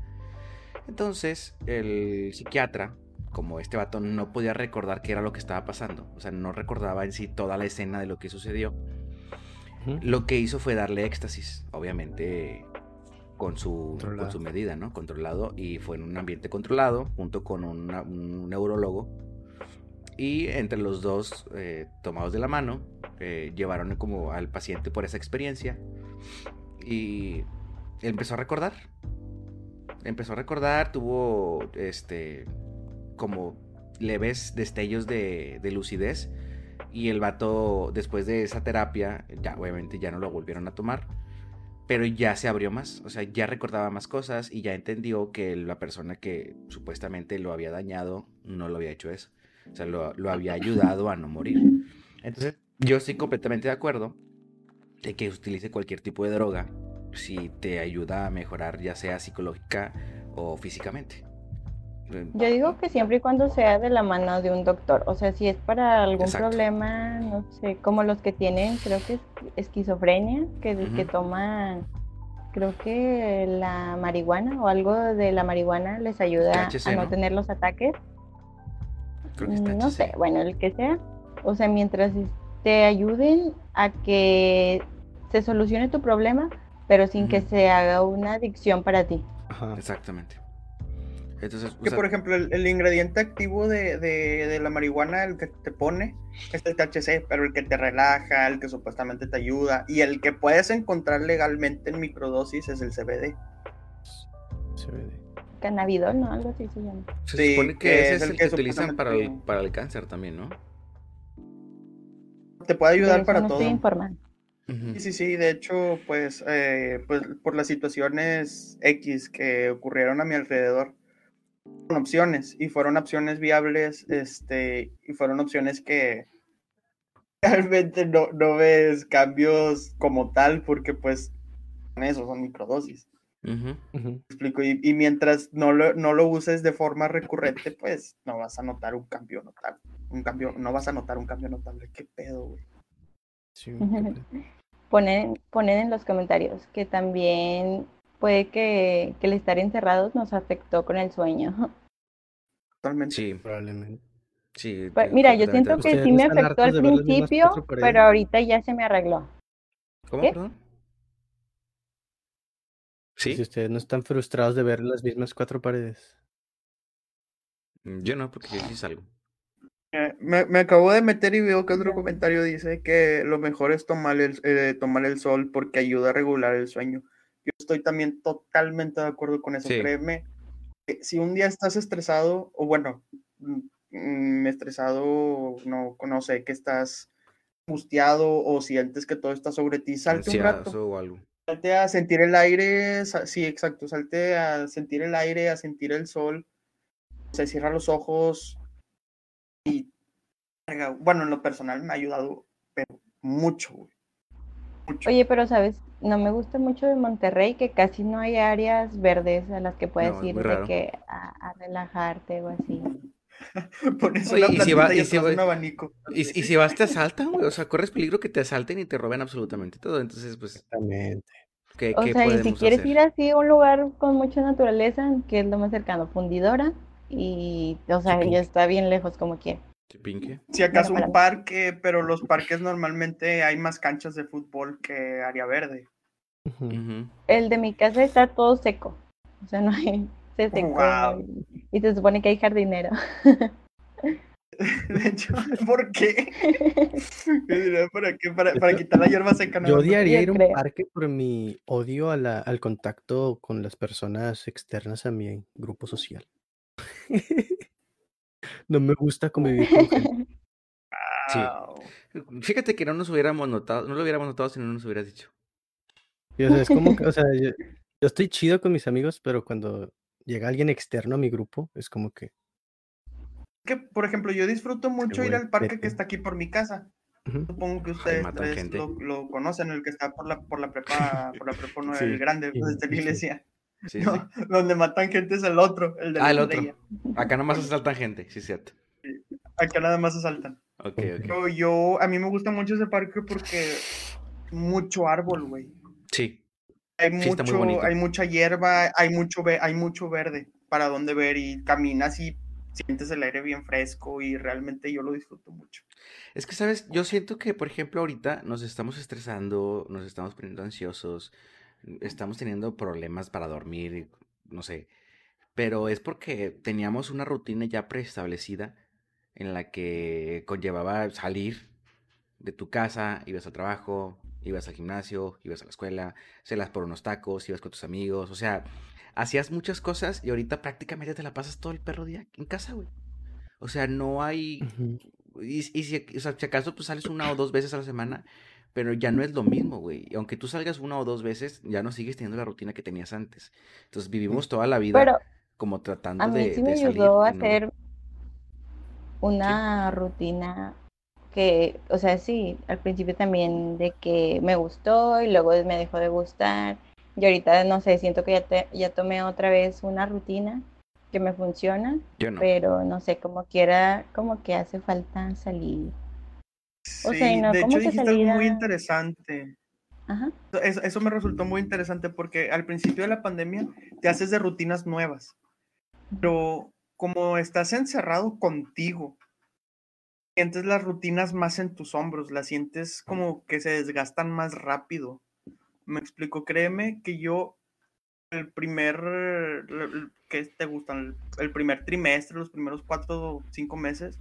Entonces, el psiquiatra, como este vato no podía recordar qué era lo que estaba pasando, o sea, no recordaba en sí toda la escena de lo que sucedió, Ujú. lo que hizo fue darle éxtasis, obviamente con su, con su medida, ¿no? Controlado y fue en un ambiente controlado junto con una- un neurólogo y entre los dos eh, tomados de la mano eh, llevaron como al paciente por esa experiencia y empezó a recordar, empezó a recordar, tuvo este como leves destellos de, de lucidez y el vato después de esa terapia ya obviamente ya no lo volvieron a tomar pero ya se abrió más, o sea, ya recordaba más cosas y ya entendió que la persona que supuestamente lo había dañado no lo había hecho eso, o sea, lo, lo había ayudado a no morir. Entonces, yo estoy completamente de acuerdo de que utilice cualquier tipo de droga si te ayuda a mejorar, ya sea psicológica o físicamente. Yo digo que siempre y cuando sea de la mano de un doctor, o sea, si es para algún Exacto. problema, no sé, como los que tienen, creo que es esquizofrenia, que, toman, creo que la marihuana o algo de la marihuana les ayuda a ¿no? tener los ataques. Creo que está No sé, bueno, el que sea, o sea, mientras te ayuden a que se solucione tu problema, pero sin que se haga una adicción para ti. Ajá. Exactamente. Entonces, o Que sea, por ejemplo, el, el ingrediente activo de, de- de la marihuana, el que te pone, es el THC, pero el que te relaja, el que supuestamente te ayuda, y el que puedes encontrar legalmente en microdosis es el CBD. CBD. Cannabidol, ¿no? Algo así se llama. se sí, supone que, que ese es el el que que utilizan para el, para el cáncer también, ¿no? Te puede De ayudar para no todo. estoy informada. Ujú. Sí, sí, sí, de hecho, pues, eh, pues por las situaciones X que ocurrieron a mi alrededor, fueron opciones y fueron opciones viables, este, y fueron opciones que realmente no, no ves cambios como tal, porque pues eso, son microdosis. Ujú. Ujú. ¿me explico? Y, y mientras no lo, no lo uses de forma recurrente, pues no vas a notar un cambio notable. Un cambio, no vas a notar un cambio notable. ¿Qué pedo, güey? Sí. Ponen, ponen en los comentarios que también puede que, que el estar encerrados nos afectó con el sueño. Totalmente. Sí, probablemente. sí. Pues, mira, yo siento que ¿Ustedes sí me afectó al principio, pero ahorita ya se me arregló. ¿Cómo, ¿Qué? perdón? Si Sí, ustedes no están frustrados de ver las mismas cuatro paredes. yo no, porque yo sí salgo. Eh, Me, me acabo de meter y veo que otro comentario dice que lo mejor es tomar el, eh, tomar el sol porque ayuda a regular el sueño. Yo estoy también totalmente de acuerdo con eso. Sí. Créeme, que si un día estás estresado, o bueno, mm, mm, estresado, no, no sé, que estás angustiado o sientes que todo está sobre ti, salte un rato. O algo. Salte a sentir el aire, sí, exacto, salte a sentir el aire, a sentir el sol, se cierra los ojos y, bueno, en lo personal me ha ayudado, pero mucho, güey. Mucho. Oye, pero sabes, no me gusta mucho de Monterrey que casi no hay áreas verdes a las que puedes No, ir de que a, a relajarte o así. Pones Oye, una y si plantita va- y y si atrás va- un abanico. Y, y si vas, te asaltan, güey. O sea, corres peligro que te asalten y te roben absolutamente todo. Entonces, pues, Exactamente. ¿qué, O qué sea, y si quieres hacer? ir así a un lugar con mucha naturaleza, que es lo más cercano, fundidora, y, o sea, ya está bien lejos como quiera. Chipinque. Si acaso Bueno, un parque, pero los parques normalmente hay más canchas de fútbol que área verde. El de mi casa está todo seco, o sea, no hay, se secó Guau. y, se supone que hay jardinero. De hecho, ¿por qué? ¿Para qué? Para, para quitar la hierba seca. Yo odiaría ir a un creo. parque por mi odio a la- al contacto con las personas externas a mi grupo social. No me gusta convivir con gente. Sí. Wow. Fíjate que no nos hubiéramos notado, no lo hubiéramos notado si no nos hubieras dicho. Y, o sea, es como que, o sea, yo, yo estoy chido con mis amigos, pero cuando llega alguien externo a mi grupo, es como que, Que, por ejemplo, yo disfruto mucho ir al parque vete. que está aquí por mi casa. Supongo que ustedes tres lo, lo conocen, el que está por la, por la prepa, por la prepa nueva, Sí, el grande, sí, desde la iglesia. Sí, sí. No, donde matan gente es el otro, el de Ah, la el otro. Acá nomás asaltan gente, sí, cierto. Acá nada más asaltan. Ok, ok. Yo, yo, a mí me gusta mucho ese parque porque mucho árbol, güey. Sí, Hay mucho, hay mucha hierba, hay mucho, hay mucho verde para donde ver y caminas y sientes el aire bien fresco y realmente yo lo disfruto mucho. Es que, ¿sabes? Yo siento que, por ejemplo, ahorita nos estamos estresando, nos estamos poniendo ansiosos, estamos teniendo problemas para dormir, no sé. Pero es porque teníamos una rutina ya preestablecida en la que conllevaba salir de tu casa, ibas al trabajo, ibas al gimnasio, ibas a la escuela, celas por unos tacos, ibas con tus amigos, o sea, hacías muchas cosas y ahorita prácticamente te la pasas todo el perro día en casa, güey. O sea, no hay ujú. y, y si, o sea, si acaso pues sales una o dos veces a la semana, pero ya no es lo mismo, güey. Y aunque tú salgas una o dos veces, ya no sigues teniendo la rutina que tenías antes. Entonces vivimos toda la vida Pero como tratando a mí de, sí de me salir. ayudó a y no- hacer una rutina que, o sea, sí, al principio también de que me gustó y luego me dejó de gustar. Y ahorita, no sé, siento que ya, te- ya tomé otra vez una rutina que me funciona, Yo no. pero no sé, como quiera, como que hace falta salir. O sea, y Sí, no de como hecho dijiste algo salir muy interesante. Ajá. Eso, eso me resultó muy interesante porque al principio de la pandemia te haces de rutinas nuevas, pero como estás encerrado contigo, sientes las rutinas más en tus hombros, las sientes como que se desgastan más rápido. Me explico, créeme que yo el primer, ¿qué te gustan? El primer trimestre, los primeros cuatro o cinco meses,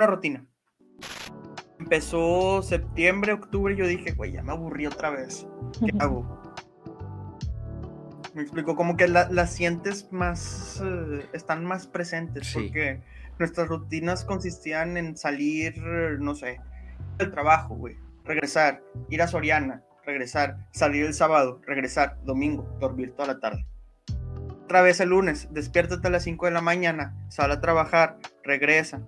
una rutina. Empezó septiembre, octubre, y yo dije, güey, ya me aburrí otra vez. ¿Qué hago? Me explico, como que las sientes más, eh, están más presentes, porque nuestras rutinas consistían en salir, no sé, del trabajo, güey, regresar, ir a Soriana, regresar, salir el sábado, regresar, domingo, dormir toda la tarde. Otra vez el lunes, despiértate a las 5 de la mañana, sal a trabajar, regresa.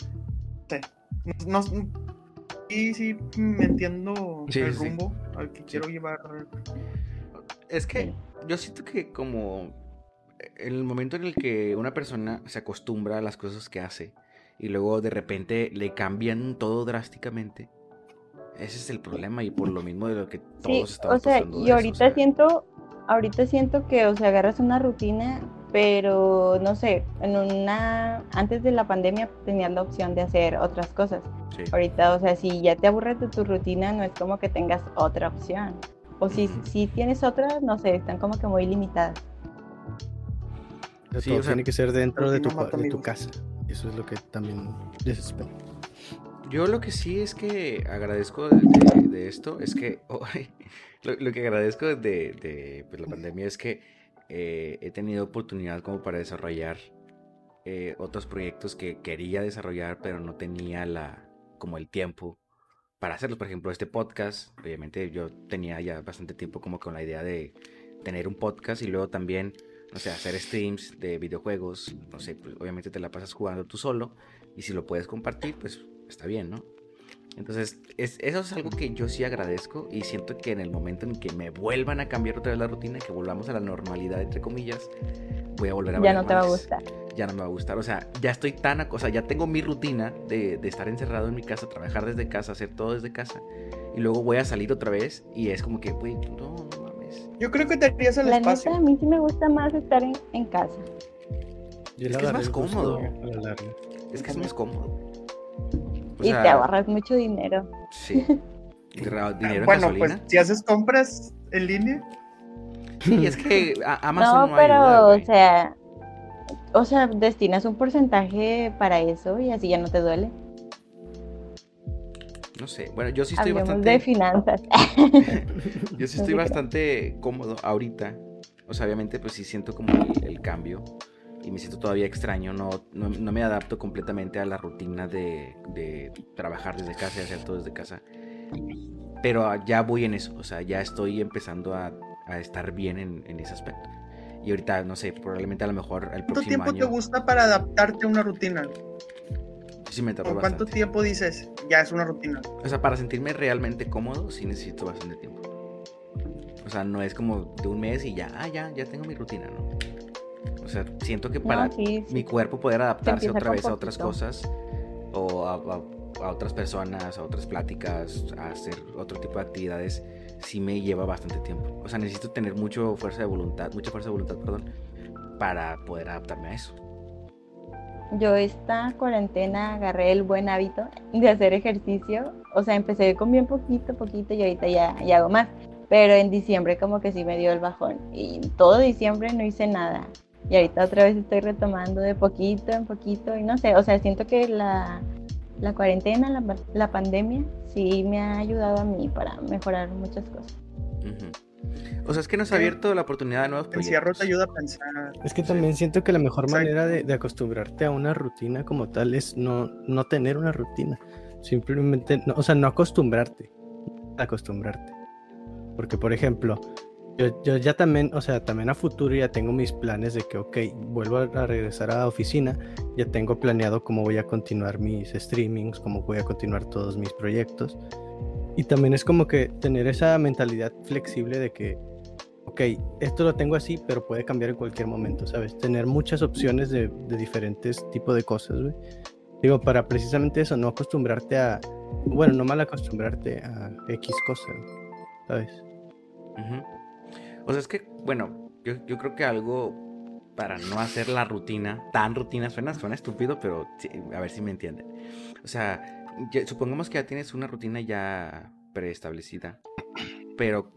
No, sí, sí, me entiendo el rumbo al que quiero llevar. Es que yo siento que como en el momento en el que una persona se acostumbra a las cosas que hace y luego de repente le cambian todo drásticamente, ese es el problema y por lo mismo de lo que todos sí, O sea, y ahorita siento, ahorita siento que, o sea, agarras una rutina, pero no sé, en una, antes de la pandemia tenías la opción de hacer otras cosas. Ahorita, o sea, si ya te aburres de tu rutina, no es como que tengas otra opción. O si, si tienes otra, no sé, están como que muy limitadas. Sí, todo tiene que ser dentro de tu, de tu casa. Eso es lo que también desespera. Yo lo que sí es que agradezco de, esto, es que lo, que agradezco de, pues, la pandemia es que eh, he tenido oportunidad como para desarrollar eh, otros proyectos que quería desarrollar, pero no tenía la, como el tiempo para hacerlos. Por ejemplo, este podcast, obviamente yo tenía ya bastante tiempo como con la idea de tener un podcast y luego también, no sé, hacer streams de videojuegos, no sé, pues obviamente te la pasas jugando tú solo y si lo puedes compartir, pues está bien, ¿no? Entonces, eso es algo que yo sí agradezco y siento que en el momento en que me vuelvan a cambiar otra vez la rutina, que volvamos a la normalidad, entre comillas, voy a volver a Ya no te va a gustar. Ya no me va a gustar. O sea, ya estoy tan. O sea, ya tengo mi rutina de, estar encerrado en mi casa, trabajar desde casa, hacer todo desde casa. Y luego voy a salir otra vez y es como que, güey, no. Yo creo que te harías el la espacio. Neta, a mí sí me gusta más estar en, casa. es que es más cómodo. Es que es más cómodo y te ahorras mucho dinero. Sí. dinero bueno, pues si haces compras en línea. Sí, es que Amazon no, pero, o sea, o sea, destinas un porcentaje para eso y así ya no te duele. No sé, bueno, yo sí estoy bastante. de finanzas. yo sí estoy bastante cómodo ahorita. O sea, obviamente, pues sí siento como el cambio y me siento todavía extraño, no, no, me adapto completamente a la rutina de, de, trabajar desde casa y hacer todo desde casa. Pero ya voy en eso, o sea, ya estoy empezando a, a estar bien en, en, ese aspecto. Y ahorita, no sé, probablemente a lo mejor el próximo ¿Cuánto tiempo te gusta para adaptarte a una rutina? Sí, me tardo ¿Cuánto tiempo dices ya es una rutina? O sea, para sentirme realmente cómodo, sí necesito bastante tiempo. O sea, no es como de un mes y ya, ah, ya, ya tengo mi rutina, ¿no? O sea, siento que para mi cuerpo poder adaptarse otra vez a otras cosas o a, otras personas, a otras pláticas, a hacer otro tipo de actividades, sí me lleva bastante tiempo. O sea, necesito tener mucho fuerza de voluntad, mucha fuerza de voluntad, perdón, para poder adaptarme a eso. Yo esta cuarentena agarré el buen hábito de hacer ejercicio. O sea, empecé con bien poquito, poquito y ahorita ya, ya hago más. Pero en diciembre como que sí me dio el bajón. Y todo diciembre no hice nada y ahorita otra vez estoy retomando de poquito en poquito y no sé, o sea, siento que la, la cuarentena, la, la, pandemia, sí me ha ayudado a mí para mejorar muchas cosas. O sea, es que nos ha abierto la oportunidad de nuevos proyectos. El cierre te ayuda a pensar. Es que también siento que la mejor manera de, de, acostumbrarte a una rutina como tal es no, no tener una rutina. Simplemente, no, o sea, no acostumbrarte. Acostumbrarte. Porque, por ejemplo, yo, ya también, o sea, también a futuro ya tengo mis planes de que, ok, vuelvo a regresar a la oficina, ya tengo planeado cómo voy a continuar mis streamings, cómo voy a continuar todos mis proyectos. Y también es como que tener esa mentalidad flexible de que, ok, esto lo tengo así, pero puede cambiar en cualquier momento, ¿sabes? Tener muchas opciones de, diferentes tipos de cosas, güey. Digo, para precisamente eso, no acostumbrarte a, bueno, no mal acostumbrarte a X cosas, ¿sabes? O sea, es que, bueno, yo, yo creo que algo para no hacer la rutina, tan rutina, suena, suena estúpido, pero a ver si me entienden. O sea, supongamos que ya tienes una rutina ya preestablecida, pero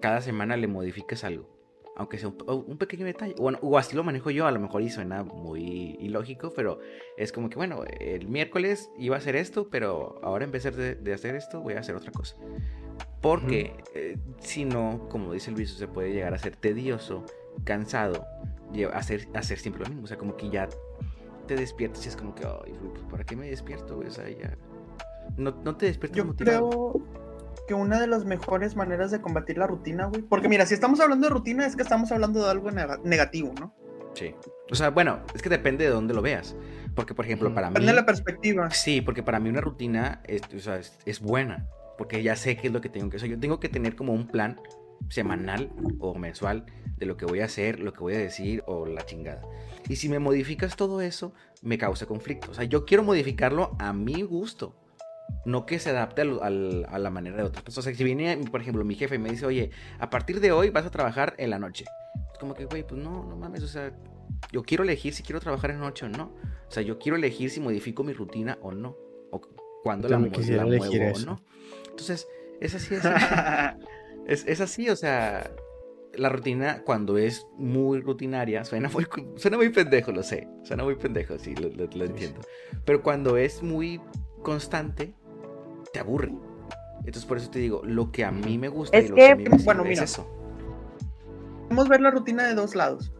cada semana le modificas algo. aunque sea un, un, pequeño detalle. Bueno, o así lo manejo yo, a lo mejor y suena muy ilógico, pero es como que, bueno, el miércoles iba a hacer esto, pero ahora en vez de, de hacer esto, voy a hacer otra cosa. Porque eh, si no, como dice Luis, se puede llegar a ser tedioso, cansado, hacer, hacer siempre lo mismo. O sea, como que ya te despiertas y es como que, ay, pues, ¿para qué me despierto? O sea, ya... No, no te despiertas Yo creo que una de las mejores maneras de combatir la rutina, güey. Porque mira, si estamos hablando de rutina, es que estamos hablando de algo negativo, ¿no? Sí. O sea, bueno, es que depende de dónde lo veas. Porque, por ejemplo, para mí. Depende de la perspectiva. Sí, porque para mí una rutina es, o sea, es, buena. Porque ya sé qué es lo que tengo que hacer. Yo tengo que tener como un plan semanal o mensual de lo que voy a hacer, lo que voy a decir o la chingada. Y si me modificas todo eso, me causa conflicto. O sea, yo quiero modificarlo a mi gusto no que se adapte a la manera de otras personas. O sea, si viene, por ejemplo, mi jefe y me dice, oye, a partir de hoy vas a trabajar en la noche. Es como que, güey, pues no, no mames, o sea, yo quiero elegir si quiero trabajar en la noche o no. O sea, yo quiero elegir si modifico mi rutina o no. O cuándo la, la muevo o no. Entonces, es así, es así. es, así, o sea, la rutina cuando es muy rutinaria, suena muy, suena muy pendejo, lo sé. Suena muy pendejo, sí, lo, lo entiendo. Pero cuando es muy constante, te aburre. Entonces por eso te digo, lo que a mí me gusta es que, bueno, mira, eso. Podemos ver la rutina de dos lados.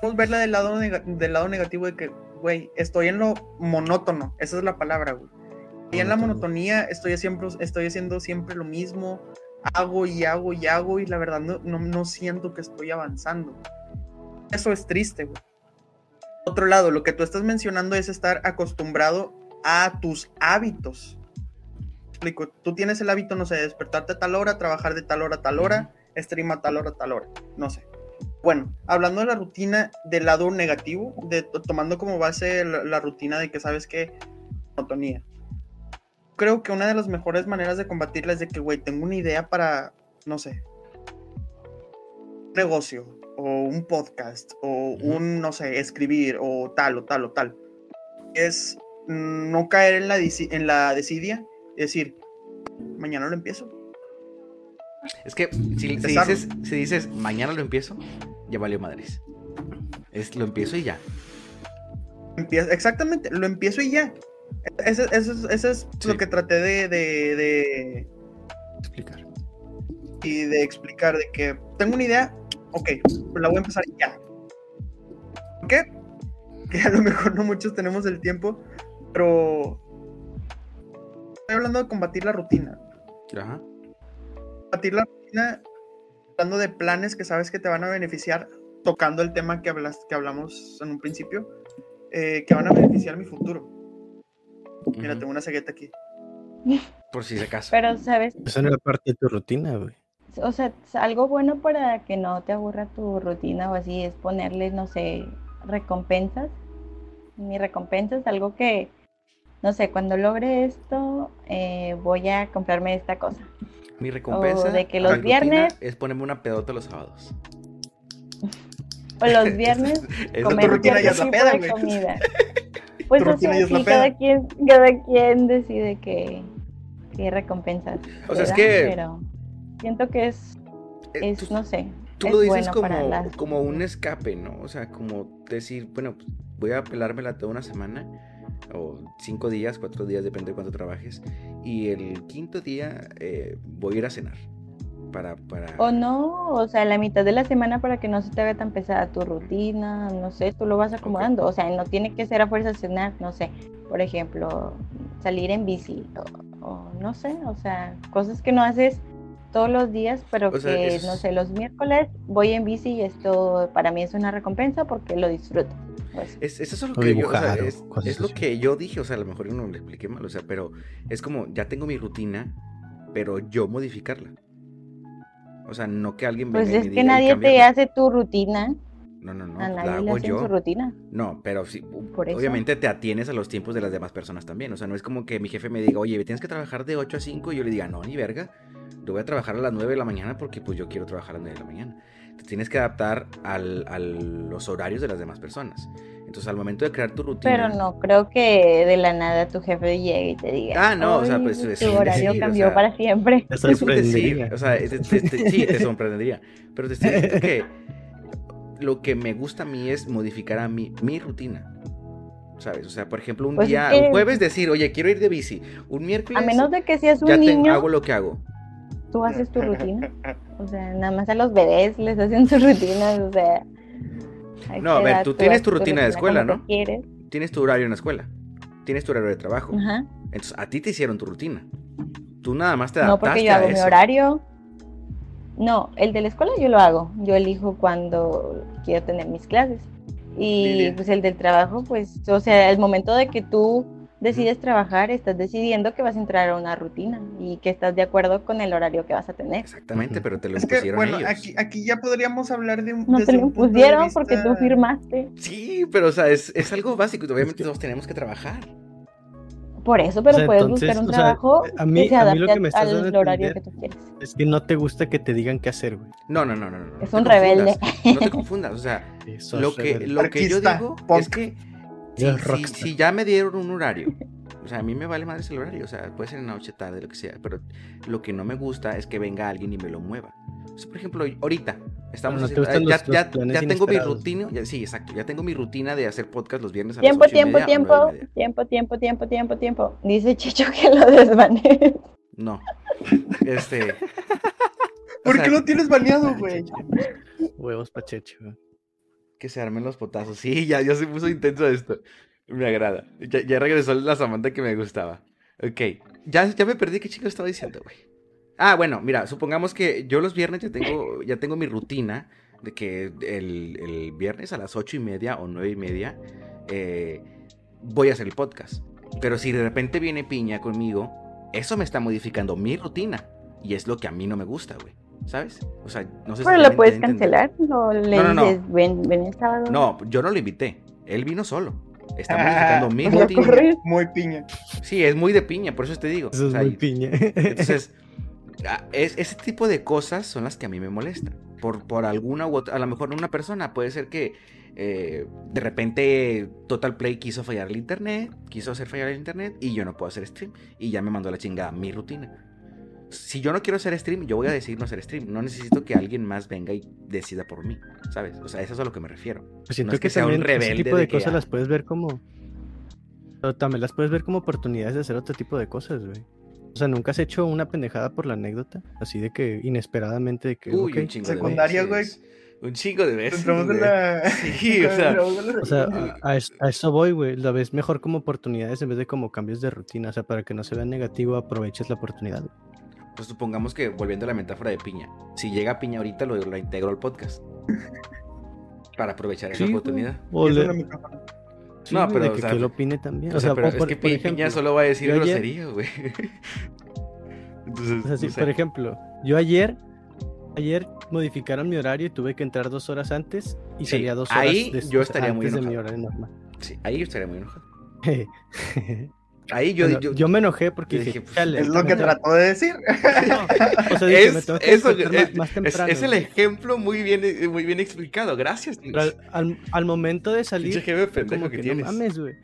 Podemos verla del lado, del lado negativo de que, güey, estoy en lo monótono. Esa es la palabra, güey. Y en la monotonía estoy, siempre, estoy haciendo siempre lo mismo. Hago y hago y hago y la verdad no, no, no siento que estoy avanzando. Eso es triste, güey. Otro lado, lo que tú estás mencionando es estar acostumbrado a tus hábitos. Explico, tú tienes el hábito, no sé, de despertarte a tal hora, trabajar de tal hora a tal hora, stream a tal hora a tal hora, no sé. Bueno, hablando de la rutina del lado negativo, de, tomando como base la, rutina de que sabes que monotonía. Creo que una de las mejores maneras de combatirla es de que, güey, tengo una idea para, no sé, un negocio, o un podcast, o un, no sé, escribir, o tal, o tal, o tal. Es no caer en la, en la desidia, es decir, mañana lo empiezo. Es que si, dices, si dices mañana lo empiezo, ya valió madres. Es, lo empiezo y ya. exactamente, lo empiezo y ya. Eso, es lo que traté de, de, explicar. Y de explicar de que tengo una idea, ok, la voy a empezar ya. ¿Por qué? Que a lo mejor no muchos tenemos el tiempo pero estoy hablando de combatir la rutina. Ajá. Combatir la rutina, hablando de planes que sabes que te van a beneficiar, tocando el tema que, hablas, que hablamos en un principio, eh, que van a beneficiar mi futuro. Mira, tengo una cegueta aquí. Por si se acaso. Pero, ¿sabes? Eso no es parte de tu rutina, güey. O sea, algo bueno para que no te aburra tu rutina o así es ponerle, no sé, recompensas. Mi recompensa es algo que no sé, cuando logre esto, eh, voy a comprarme esta cosa. Mi recompensa de que los viernes es ponerme una pedota los sábados. O los viernes comer cierto tipo de comida. Pues o sea, sí, cada quien, cada quien decide qué, qué recompensas. O sea, es que... Pero siento que es, eh, es no sé. Tú lo dices como, como un escape, ¿no? O sea, como decir, bueno, pues, voy a pelármela toda una semana o cinco días, cuatro días, depende de cuánto trabajes. Y el quinto día eh, voy a ir a cenar. Para, para... O no, o sea, la mitad de la semana para que no se te haga tan pesada tu rutina, no sé, tú lo vas acomodando. O sea, no tiene que ser a fuerza cenar, no sé. Por ejemplo, salir en bici, o, no sé, o sea, cosas que no haces todos los días, pero que, no sé, los miércoles voy en bici y esto para mí es una recompensa porque lo disfruto. Pues. Es, eso es lo que yo, es, lo que yo dije, o sea, a lo mejor yo no lo expliqué mal, o sea, pero es como, ya tengo mi rutina, pero yo modificarla. O sea, no que alguien Pues es que nadie te hace tu rutina. No, no, no. la hago yo. rutina. No, pero sí, obviamente te atienes a los tiempos de las demás personas también. O sea, no es como que mi jefe me diga, oye, tienes que trabajar de 8 a 5 y yo le diga, no, ni verga. Yo voy a trabajar a las 9 de la mañana porque pues yo quiero trabajar a las 9 de la mañana tienes que adaptar al, a los horarios de las demás personas. Entonces, al momento de crear tu rutina. Pero no creo que de la nada tu jefe llegue y te diga. Ah, no, o sea, pues. Tu horario cambió para siempre. Te sorprendería. o sea, sí, te sorprendería. Pero te estoy diciendo que lo que me gusta a mí es modificar a mí mi rutina. ¿Sabes? O sea, por ejemplo, un Pues es día, que- un jueves decir, oye, quiero ir de bici. Un miércoles A menos de que seas un ya te- niño, hago lo que hago. Tú haces tu rutina. O sea, nada más a los bebés les hacen sus rutinas, o sea. No, a ver, tú tienes tu rutina de escuela, ¿no? quieres. Tienes tu horario en la escuela. Tienes tu horario de trabajo. Ajá. Entonces, a ti te hicieron tu rutina. Tú nada más te No, adaptaste porque yo hago mi horario. No, el de la escuela yo lo hago. Yo elijo cuando quiero tener mis clases. Y pues el del trabajo, pues, o sea, el momento de que tú decides trabajar, estás decidiendo que vas a entrar a una rutina y que estás de acuerdo con el horario que vas a tener. Exactamente, pero te lo Es que, impusieron bueno, ellos. aquí, aquí ya podríamos hablar de un. No te lo impusieron porque tú firmaste. Sí, pero o sea, es, es algo básico. Obviamente que- todos tenemos que trabajar. Por eso, pero sea, puedes entonces, buscar un o sea, trabajo a mí- que se a mí lo adapte que me estás al horario que tú quieres. Es que no te gusta que te digan qué hacer, güey. No, no, no, no. no. Es no un rebelde. No te confundas. O sea, Eso lo es que, rebelde. lo que yo digo punk. es que si, ya me dieron un horario, o sea, a mí me vale más el horario, o sea, puede ser en la noche, tarde, lo que sea, pero lo que no me gusta es que venga alguien y me lo mueva. O sea, por ejemplo, ahorita estamos haciendo- ya, los- ya- ya tengo mi rutina, ya- sí, exacto, ya tengo mi rutina de hacer podcast los viernes a Tiempo, las ocho y tiempo, media o tiempo, nueve y media. tiempo, tiempo, tiempo, tiempo, tiempo. Dice Chicho que lo desvanece. No, este... ¿Por o sea, qué lo tienes baneado, güey? Huevos pachecho, güey. Que se armen los potazos. Sí, ya, ya se puso intenso esto. Me agrada. Ya, ya regresó la Samantha que me gustaba. Ok. Ya, ya me perdí qué chico estaba diciendo, güey. Ah, bueno, mira, supongamos que yo los viernes ya tengo, ya tengo mi rutina de que el, el viernes a las ocho y media o nueve y media eh, voy a hacer el podcast. Pero si de repente viene Piña conmigo, eso me está modificando mi rutina. Y es lo que a mí no me gusta, güey. ¿Sabes? O sea, no sé si Pero lo puedes cancelar. No le No, no, no. dices, ven, ven el sábado. No, yo no lo invité. Él vino solo. Está modificando mi Pues lo rutina. corrí. Muy piña. Sí, es muy de piña, por eso te digo. Eso O es sea, muy piña. Entonces, ah, es- ese tipo de cosas son las que a mí me molestan. Por, por alguna u otra, a lo mejor una persona puede ser que eh, de repente Total Play quiso fallar el internet, quiso hacer fallar el internet y yo no puedo hacer stream y ya me mandó la chingada mi rutina. Si yo no quiero hacer stream, yo voy a decidir no hacer stream. No necesito que alguien más venga y decida por mí, ¿sabes? O sea, eso es a lo que me refiero. Pues siento No es que, que sea un también ese rebelde tipo de, de que, cosas ah. las puedes ver como. Pero también las puedes ver como oportunidades de hacer otro tipo de cosas, güey. O sea, nunca has hecho una pendejada por la anécdota, así de que inesperadamente de que. Uy, un chingo de Secundaria, veces. Un chingo de veces. Güey. la. Sí, o sea, O sea, a, a es- a eso voy, güey. La ves mejor como oportunidades en vez de como cambios de rutina. O sea, para que no se vea negativo, aproveches la oportunidad. güey. Pues supongamos que, volviendo a la metáfora de piña, si llega piña ahorita, lo, lo integro al podcast. Para aprovechar esa Sí, oportunidad. Sí, No, pero, de o que, sea, que él opine también. O sea, pero o por- es que por Pi- ejemplo, piña solo va a decir yo ayer- groserías, güey. Entonces, O sea, sí, no sé. por ejemplo, yo ayer, ayer modificaron mi horario y tuve que entrar dos horas antes y Sí, salía dos horas ahí yo estaría muy antes de mi enojado. horario normal. Sí, ahí yo estaría muy enojado. yo, Ahí yo, yo, yo me enojé porque dije, dije, pues, "Chale, Es lo que trató de decir. No, o sea, dije, me es, tengo que eso, despertar es, más, más es- temprano. es el güey". ejemplo muy bien, eh, muy bien explicado. Gracias. Pero al, al- al momento de salir, jefe como que que, tienes. no mames, güey.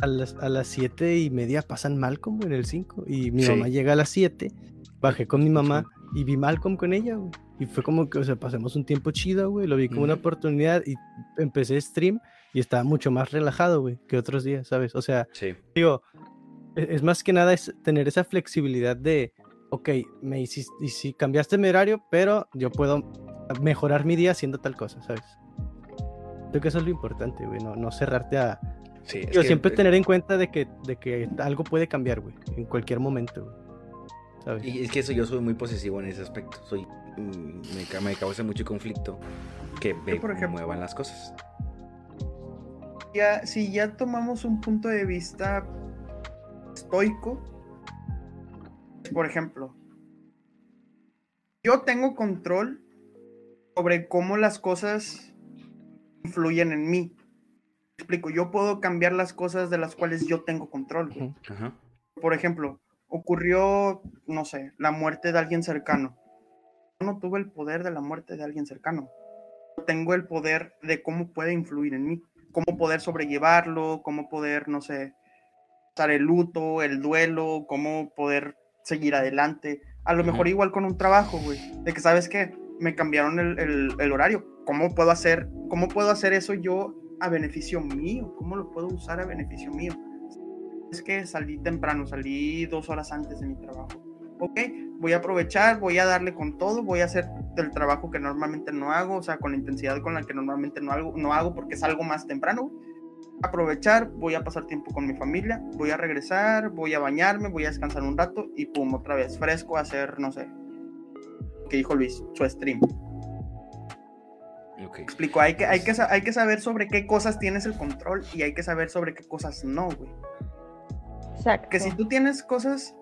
A las, a las siete y media pasan Malcolm, en el 5. Y mi Sí. mamá llega a las 7. Bajé con mi mamá y vi Malcolm con ella, güey. Y fue como que, o sea, pasamos un tiempo chido, güey. Lo vi como una oportunidad y empecé stream y estaba mucho más relajado, güey, que otros días, ¿sabes? O sea, Sí. digo, es más que nada es tener esa flexibilidad de, ok, me hiciste, y si cambiaste mi horario, pero yo puedo mejorar mi día haciendo tal cosa, ¿sabes? Creo que eso es lo importante, güey, no, no cerrarte a... sí que- siempre tener en cuenta de que, de que algo puede cambiar, güey, en cualquier momento, güey. ¿Sabes? Y es que eso yo soy muy posesivo en ese aspecto. Soy, mm, me, me causa mucho conflicto que me por ejemplo- muevan las cosas. Ya, si ya tomamos un punto de vista estoico, por ejemplo, yo tengo control sobre cómo las cosas influyen en mí. Me Explico, yo puedo cambiar las cosas de las cuales yo tengo control. Por ejemplo, ocurrió, no sé, la muerte de alguien cercano. Yo no tuve el poder de la muerte de alguien cercano. Tengo el poder de cómo puede influir en mí, cómo poder sobrellevarlo, cómo poder, no sé, estar el luto, el duelo, cómo poder seguir adelante. A lo mejor Ujú. igual con un trabajo, güey, de que sabes qué, me cambiaron el, el- el horario. ¿Cómo puedo hacer, cómo puedo hacer eso yo a beneficio mío? ¿Cómo lo puedo usar a beneficio mío? Es que salí temprano, salí dos horas antes de mi trabajo. Ok, voy a aprovechar, voy a darle con todo, voy a hacer el trabajo que normalmente no hago, o sea, con la intensidad con la que normalmente no hago, no hago porque salgo más temprano. Aprovechar, voy a pasar tiempo con mi familia, voy a regresar, voy a bañarme, voy a descansar un rato y pum, otra vez fresco a hacer, no sé, que dijo Luis, su stream. Ok. Explico, hay que, hay, que, hay que saber sobre qué cosas tienes el control y hay que saber sobre qué cosas no, güey. Exacto. Que si tú tienes cosas,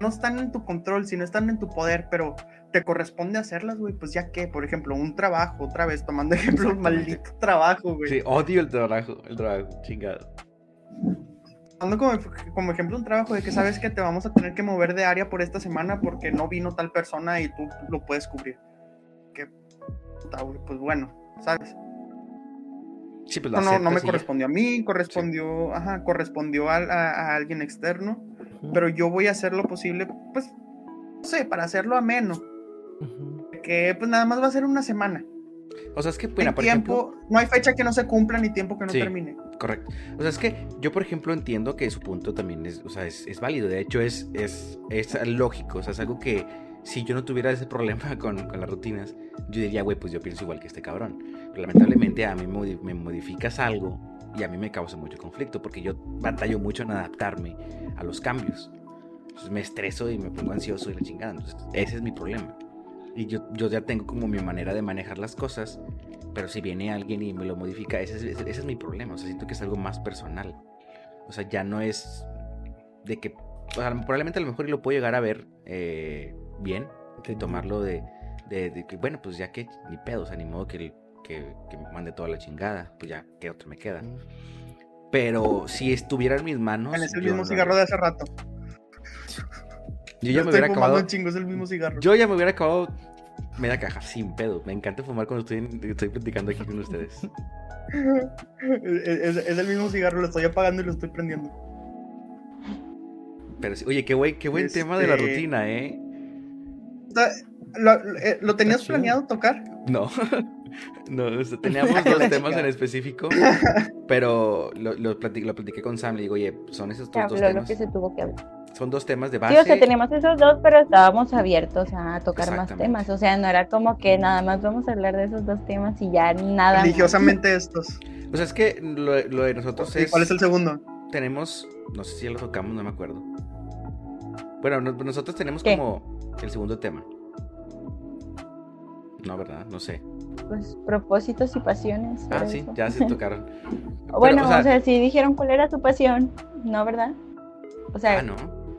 no están en tu control, si no están en tu poder, pero te corresponde hacerlas, güey, pues ya que, por ejemplo, un trabajo, otra vez tomando ejemplo, un maldito trabajo, güey. Sí, odio el trabajo, el trabajo, chingado. Tomando como, como ejemplo un trabajo de que sabes que te vamos a tener que mover de área por esta semana porque no vino tal persona y tú lo puedes cubrir. Que pues bueno, ¿sabes? Sí, pues No, no, me correspondió a mí, correspondió, ajá, correspondió al- a, a alguien externo, pero yo voy a hacer lo posible, pues, no sé, para hacerlo ameno, ujú. que pues nada más va a ser una semana. O sea, es que, mira, por tiempo, ejemplo, no hay fecha que no se cumpla ni tiempo que no Sí. termine. correcto. O sea, es que yo, por ejemplo, entiendo que su punto también es, o sea, es, es válido. De hecho, es, es, es lógico. O sea, es algo que si yo no tuviera ese problema con, con las rutinas, yo diría, güey, pues yo pienso igual que este cabrón. Pero lamentablemente a mí modi- me modificas algo y a mí me causa mucho conflicto porque yo batallo mucho en adaptarme a los cambios. Entonces me estreso y me pongo ansioso y la chingada. Entonces, ese es mi problema. Y yo, yo ya tengo como mi manera de manejar las cosas, pero si viene alguien y me lo modifica, ese es, ese- ese es mi problema. O sea, siento que es algo más personal. O sea, ya no es de que, o sea, probablemente a lo mejor lo puedo llegar a ver eh, bien, y tomarlo de, de, de que, bueno, pues ya que ni pedo, o sea, ni modo que, que, que me mande toda la chingada, pues ya, ¿qué otro me queda? Pero si estuviera en mis manos... Es el mismo lo cigarro de hace rato. Yo Yo ya me hubiera acabado... un chingo, es el mismo cigarro. Yo ya me hubiera acabado media caja, sin pedo. Me encanta fumar cuando estoy, estoy platicando aquí con ustedes. es, es- es el mismo cigarro, lo estoy apagando y lo estoy prendiendo. Pero sí, oye, qué buen, qué buen tema de la Este- rutina, ¿eh? ¿Lo, eh, ¿lo tenías Está chido. planeado tocar? No. No, o sea, teníamos dos temas en específico, pero lo, lo, plati- lo platiqué con Sam. Le digo, oye, son esos dos, dos habló lo temas. que se tuvo que hablar. Son dos temas de Sí, base. o sea, teníamos esos dos, pero estábamos abiertos a tocar más temas. O sea, no era como que nada más vamos a hablar de esos dos temas y ya nada. más. Religiosamente estos. O sea, es que lo, lo de nosotros ¿Y es. cuál es el segundo? Tenemos. No sé si ya lo tocamos, no me acuerdo. Bueno, no- nosotros tenemos ¿Qué? como el segundo tema. No, ¿verdad? No sé. Pues propósitos y pasiones. Ah, sí, eso. ya se tocaron. Pero, Bueno, o sea- sí dijeron cuál era su pasión, ¿no, verdad? O sea, Ah, no.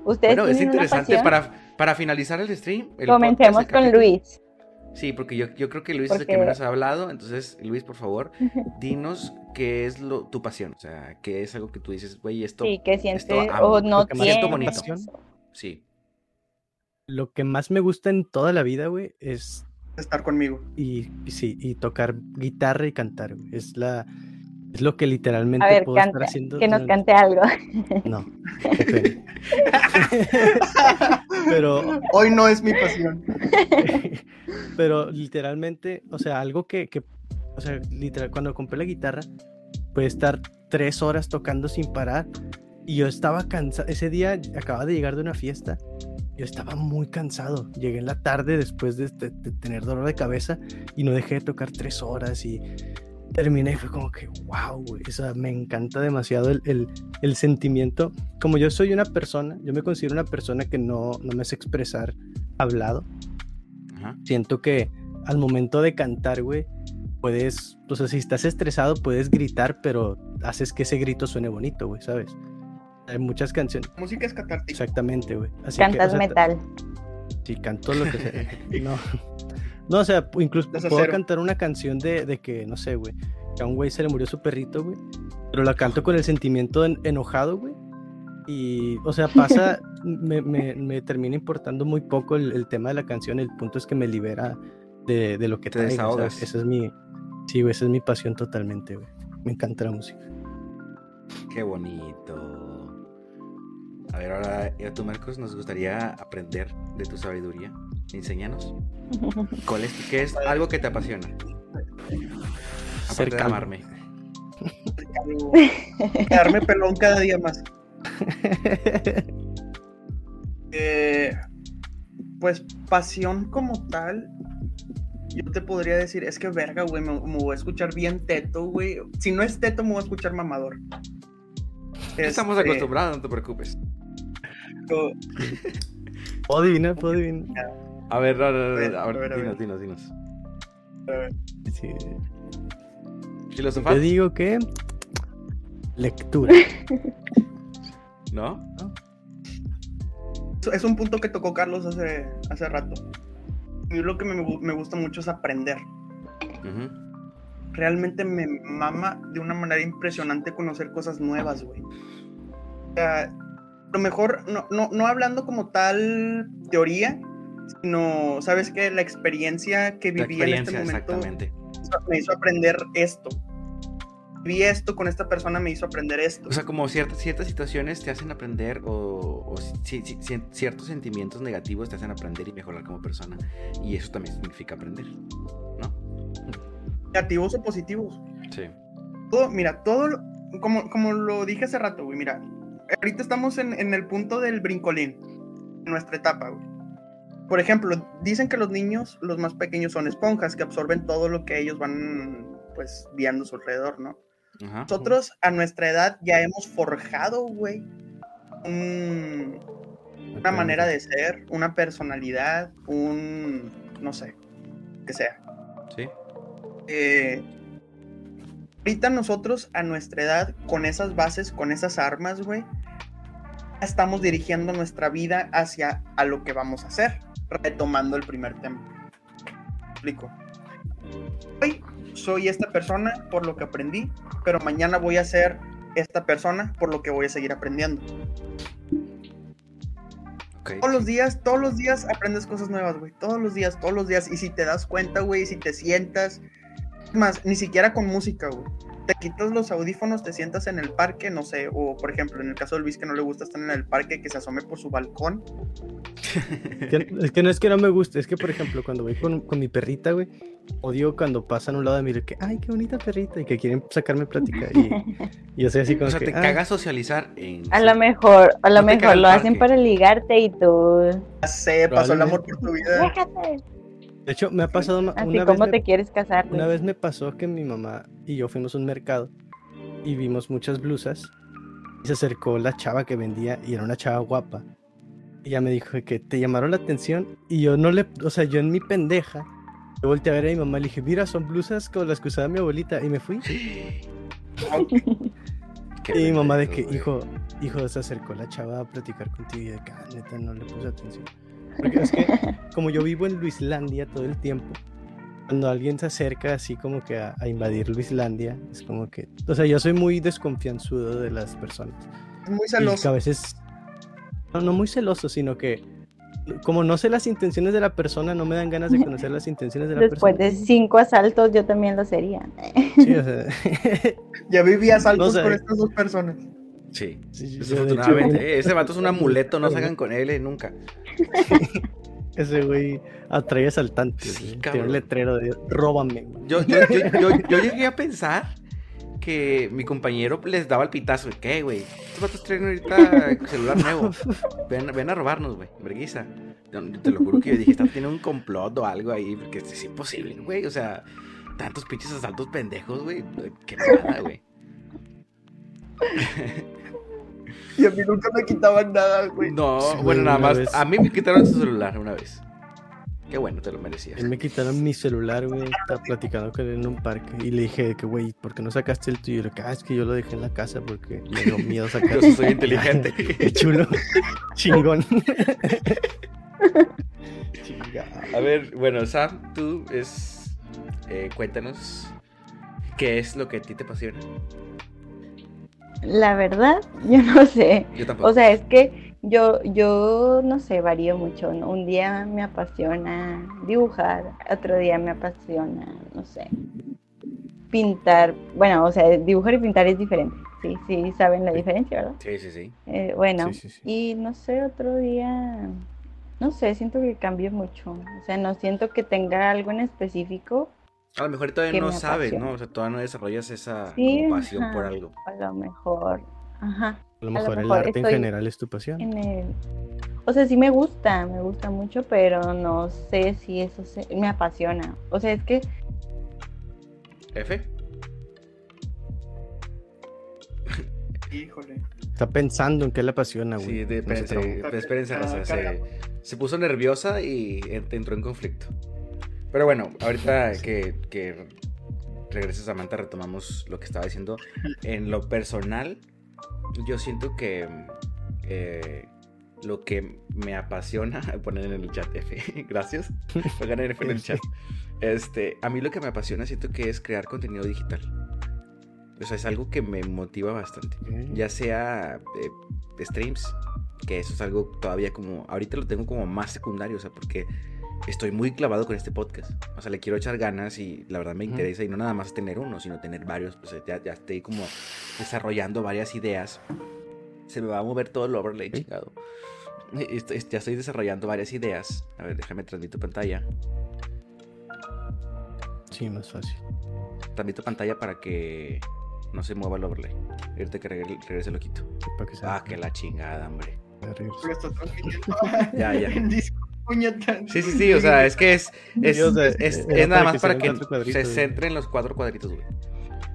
Ustedes Bueno, es interesante para, para finalizar el stream. el Comencemos podcast, el con. Luis. Sí, porque yo, yo creo que Luis es el que menos ha hablado. Entonces, Luis, por favor, dinos qué es lo, tu pasión. O sea, qué es algo que tú dices, güey, esto. Sí, que siente esto amo, o no siento bonito. pasión. Sí. Lo que más me gusta en toda la vida, güey, es Estar conmigo. y, y sí, y tocar guitarra y cantar, güey. Es la es lo que literalmente A ver, puedo estar haciendo. que nos cante algo. No. Pero Hoy no es mi pasión. pero literalmente, o sea, algo que, que o sea, literal, cuando compré la guitarra, puede estar tres horas tocando sin parar. Y yo estaba cansado. Ese día acababa de llegar de una fiesta. Yo estaba muy cansado. Llegué en la tarde después de, de- de tener dolor de cabeza y no dejé de tocar tres horas y terminé y fue como que, wow, güey. O sea, me encanta demasiado el, el- el sentimiento. Como yo soy una persona, yo me considero una persona que no, no me sé expresar hablado Ajá. siento que al momento de cantar, güey, puedes, o sea, si estás estresado, puedes gritar, pero haces que ese grito suene bonito, güey, ¿sabes? Hay muchas canciones. Música es catártica. Exactamente, güey. Así que, o Cantas sea, metal. Sí, canto lo que sea. No. No, o sea, incluso puedo cantar una canción de, de que, no sé, güey, que a un güey se le murió su perrito, güey. Pero la canto con el sentimiento en- enojado, güey. Y, o sea, pasa, me, me, me termina importando muy poco el, el tema de la canción. El punto es que me libera de, de lo que Te traigo, o sea, desahogas. esa es mi, sí, güey, esa es mi pasión totalmente, güey. Me encanta la música. Qué bonito. A ver, ahora eh, tú, Marcos, nos gustaría aprender de tu sabiduría. Enséñanos. ¿Cuál es, ¿Qué es algo que te apasiona? Ser Aparte de amarme. Quedarme pelón cada día más. Eh, pues pasión como tal, yo te podría decir, es que verga, güey, me, me voy a escuchar bien teto, güey. Si no es teto, me voy a escuchar mamador. Estamos Este, acostumbrados, no te preocupes. yo- Puedo adivinar, puedo adivinar. A ver, a ver, a A ver, a ver, ver, a ver. dinos, dinos, dinos. Sí. ¿Filosofar? Yo digo que lectura. ¿No? es un punto que tocó Carlos hace, hace rato. A mí lo que me, me gusta mucho es aprender. Realmente me mama de una manera impresionante conocer cosas nuevas, güey. O sea, a lo mejor no, no, no hablando como tal teoría, sino, ¿sabes qué? La experiencia que viví en este momento me hizo aprender esto. Vi esto con esta persona, me hizo aprender esto. O sea, como ciertas, ciertas situaciones te hacen aprender o, o si- si- si- ciertos sentimientos negativos te hacen aprender y mejorar como persona. Y eso también significa aprender, ¿no? Negativos o positivos. Sí. todo, mira, todo, lo- como, como lo dije hace rato, güey, mira, ahorita estamos en, en el punto del brincolín, en nuestra etapa, güey. Por ejemplo, dicen que los niños, los más pequeños, son esponjas que absorben todo lo que ellos van, pues, viendo a su alrededor, ¿no? Ajá. Nosotros, a nuestra edad, ya hemos forjado, güey, un- una manera de ser, una personalidad, un, no sé, que sea. Sí. Eh, ahorita nosotros a nuestra edad, con esas bases, con esas armas, güey, estamos dirigiendo nuestra vida hacia a lo que vamos a hacer, retomando el primer tema. ¿Me explico. Hoy soy esta persona por lo que aprendí, pero mañana voy a ser esta persona por lo que voy a seguir aprendiendo. Ok. Todos los días, todos los días aprendes cosas nuevas, güey. Todos los días, todos los días. Y si te das cuenta, güey, si te sientas. Más, ni siquiera con música, güey. Te quitas los audífonos, te sientas en el parque, no sé. O por ejemplo, en el caso de Luis que no le gusta estar en el parque, que se asome por su balcón. Es que no es que no me guste, es que por ejemplo cuando voy con, con mi perrita, güey, odio cuando pasan a un lado de mí de que, ay, qué bonita perrita, y que quieren sacarme plática. Y, y yo soy así como O sea, que, te "Ah, caga socializar en... A lo mejor, a lo No mejor lo hacen para ligarte y tú. Ya sé, pasó el amor por tu vida. Déjate. De hecho, me ha pasado ma- Así una vez, como me, te quieres casar. una vez me pasó que mi mamá y yo fuimos a un mercado y vimos muchas blusas y se acercó la chava que vendía y era una chava guapa. Y ella me dijo que te llamaron la atención y yo no le, o sea, yo en mi pendeja, yo volteé a ver a mi mamá y le dije, mira, son blusas como las que usaba mi abuelita y me fui. Y mi mamá de que, hijo, hijo, se acercó la chava a platicar contigo y de que, "Ah, neta, no le puse atención. Porque es que, como yo vivo en Luislandia todo el tiempo, cuando alguien se acerca así como que a, a invadir Luislandia, es como que, o sea, yo soy muy desconfianzudo de las personas. Es muy Y que a celoso. veces, no, no muy celoso, sino que, como no sé las intenciones de la persona, no me dan ganas de conocer las intenciones de la Después de persona. cinco asaltos, yo también lo sería. Sí, o sea, Ya vivías altos No sé. con estas dos personas. Sí. sí, sí, yo, de hecho, Desafortunadamente, eh, ese vato es un amuleto, no salgan con él eh, nunca. Ese güey atrae asaltantes. Sí. Tiene cabrón. un letrero de róbame. güey". Yo, yo, yo, yo, yo llegué a pensar que mi compañero les daba el pitazo. ¿Qué, güey? Estos vatos traen ahorita celular nuevo. Ven, ven a robarnos, güey. Verguiza. Te lo juro que yo dije, están tiene un complot o algo ahí, porque es imposible, güey. O sea, tantos pinches asaltos pendejos, güey. Qué nada, güey. Y a mí nunca me quitaban nada, güey. No, Sí, bueno, nada más. vez. A mí me quitaron su celular una vez. Qué bueno, te lo merecías. Él me quitaron mi celular, güey. Estaba platicando con él en un parque. Y le dije que, güey, ¿por qué no sacaste el tuyo? Y le dije, ah, es que yo lo dejé en la casa porque me dio miedo sacar. Yo soy inteligente. Qué chulo. Chingón. A ver, bueno, Sam, tú es. eh, cuéntanos. ¿Qué es lo que a ti te apasiona? La verdad, yo no sé. Yo tampoco. O sea, es que yo, yo no sé, varío mucho. ¿no? Un día me apasiona dibujar, otro día me apasiona, no sé, pintar. Bueno, o sea, dibujar y pintar es diferente. Sí, sí, saben la diferencia, ¿verdad? sí, sí, sí. Eh, bueno, Sí, sí, sí. y no sé, otro día no sé, siento que cambia mucho. O sea, no siento que tenga algo en específico. A lo mejor todavía no me sabes, apasiona. ¿no? O sea, todavía no desarrollas esa Sí, pasión por algo. A lo mejor, ajá, A lo lo mejor el arte en general es tu pasión. en el... O sea, sí me gusta, me gusta mucho, pero no sé si eso se- me apasiona. O sea, es que F. Híjole. Está pensando en qué le apasiona, güey. Sí, de- No se espérense, trabó. espérense, Ah, se, se puso nerviosa y en- entró en conflicto. Pero bueno, ahorita que, que regrese Samantha retomamos lo que estaba diciendo. En lo personal, yo siento que eh, lo que me apasiona, poner en el chat F, gracias, pongan F en el chat. Este, a mí lo que me apasiona siento que es crear contenido digital. O sea, es algo que me motiva bastante ya sea eh, streams, que eso es algo todavía como, ahorita lo tengo como más secundario, o sea, porque estoy muy clavado con este podcast, o sea, le quiero echar ganas y la verdad me interesa y no nada más tener uno, sino tener varios, pues ya, ya estoy como desarrollando varias ideas, se me va a mover todo el overlay, chingado. Estoy- ya estoy desarrollando varias ideas, a ver, déjame transmito pantalla, Sí, más fácil. transmito pantalla para que no se mueva el overlay, ahorita que regre- regrese lo quito. Para que se Ah, que la chingada, hombre. Ya, ya. Sí, sí, sí, o sea, es que es, es, nada para más que para que se centre en los cuatro cuadritos, güey.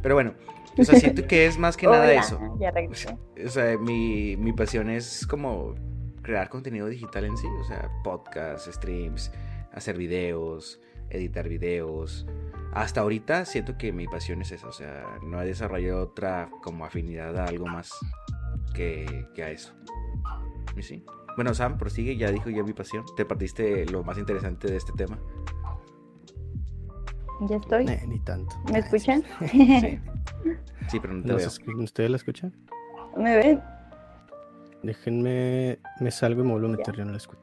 Pero bueno, o sea, siento que es más que nada Hola, eso. Ya regresé. O sea, mi, mi pasión es como crear contenido digital en sí, o sea, podcasts, streams, hacer videos, editar videos. Hasta ahorita siento que mi pasión es esa, o sea, no he desarrollado otra como afinidad a algo más que, que a eso. ¿Y sí? Bueno, Sam, prosigue, ya dijo ya mi pasión. Te partiste lo más interesante de este tema. Ya estoy. Eh, ni tanto. ¿Me escuchan? Sí. Sí, pero no te ¿Nos veo. ¿Ustedes la escuchan? ¿Me ven? Déjenme, me salgo y me vuelvo a meter, yo no la escucho.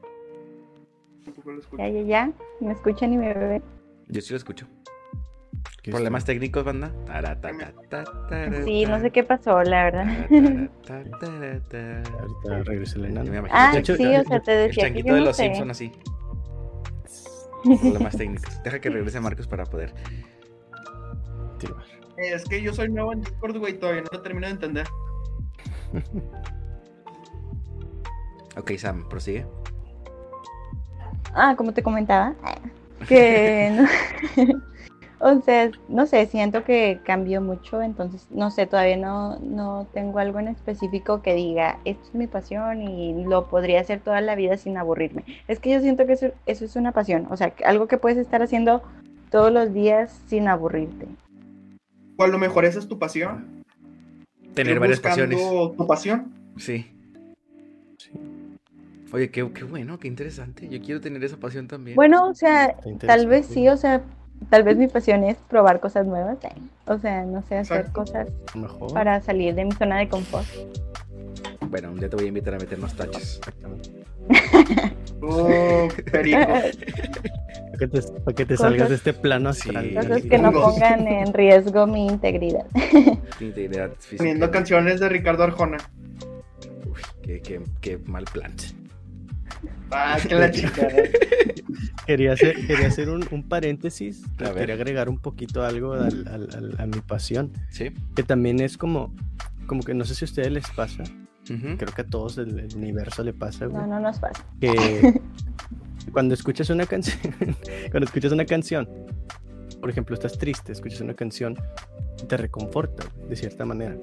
Ya, ya, ya. ¿Me escuchan y me ven? Yo sí lo escucho. ¿Qué ¿Problemas está? técnicos, banda? Sí, no sé qué pasó, la verdad. Ahorita regresa el me imagino Ah, el sí, o sea, te El decía que changuito de los sé. Simpson así. Problemas técnicos. Deja que regrese Marcos para poder. Es que yo soy nuevo en Discord, güey, todavía no lo termino de entender. Ok, Sam, prosigue. Ah, como te comentaba, que sea, no sé, siento que cambió mucho, entonces no sé, todavía no, no tengo algo en específico que diga, esto es mi pasión y lo podría hacer toda la vida sin aburrirme. Es que yo siento que eso, eso es una pasión, o sea, que algo que puedes estar haciendo todos los días sin aburrirte. O a lo mejor esa es tu pasión. Tener varias pasiones. tu pasión. Sí. Sí, Oye, qué, qué bueno, qué interesante. Yo quiero tener esa pasión también. Bueno, o sea, tal vez sí, o sea, tal vez mi pasión es probar cosas nuevas, eh, o sea, no sé, hacer Exacto. cosas mejor. para salir de mi zona de confort. Bueno, un día te voy a invitar a meternos taches. Exactamente. Oh, perico. Para que te, para que te Cosas- salgas de este plano Sí. astral. Cosas que no pongan en riesgo mi integridad. Tu integridad física. Poniendo canciones de Ricardo Arjona. Uy, qué, qué, qué mal plan. Ah, que la chica. Quería hacer, quería hacer un, un paréntesis. A. Quería agregar un poquito algo al- al- al- a mi pasión. Sí. Que también es como, como que no sé si a ustedes les pasa. Ujú. Creo que a todos el, el universo le pasa, güey. No, no nos pasa. que cuando escuchas una canción, cuando escuchas una canción, por ejemplo, estás triste, escuchas una canción, te reconforta de cierta manera.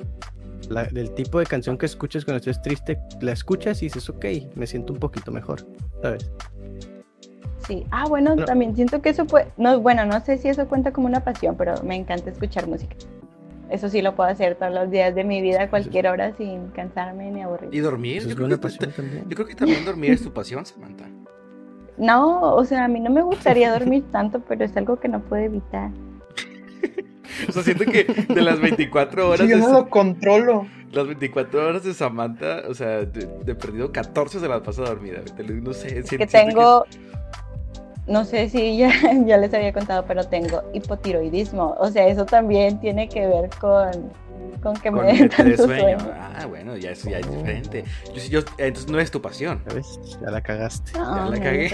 La- del tipo de canción que escuchas cuando estás triste, la escuchas y dices, ok, me siento un poquito mejor, ¿sabes? Sí. Ah, bueno, No. también siento que eso puede. No, bueno, no sé si eso cuenta como una pasión, pero me encanta escuchar música. Eso sí lo puedo hacer todos los días de mi vida, a cualquier hora, sin cansarme ni aburrir. ¿Y dormir? Yo es creo, que, pasión también. yo creo que también dormir es tu pasión, Samantha. No, o sea, a mí no me gustaría dormir tanto, pero es algo que no puedo evitar. O sea, siento que de las 24 horas Sí, yo de, no lo controlo. las 24 horas de Samantha, o sea, de, de perdido 14 se las pasa dormida. No sé, si- Que siento tengo. No sé si ya, ya les había contado, pero tengo hipotiroidismo. O sea, eso también tiene que ver con, con que me Con que dé tanto sueño. sueño. Ah, bueno, ya es, ya es diferente. Yo, yo, entonces no es tu pasión. ¿Sabes? Ya la cagaste. No, Ya la cagué.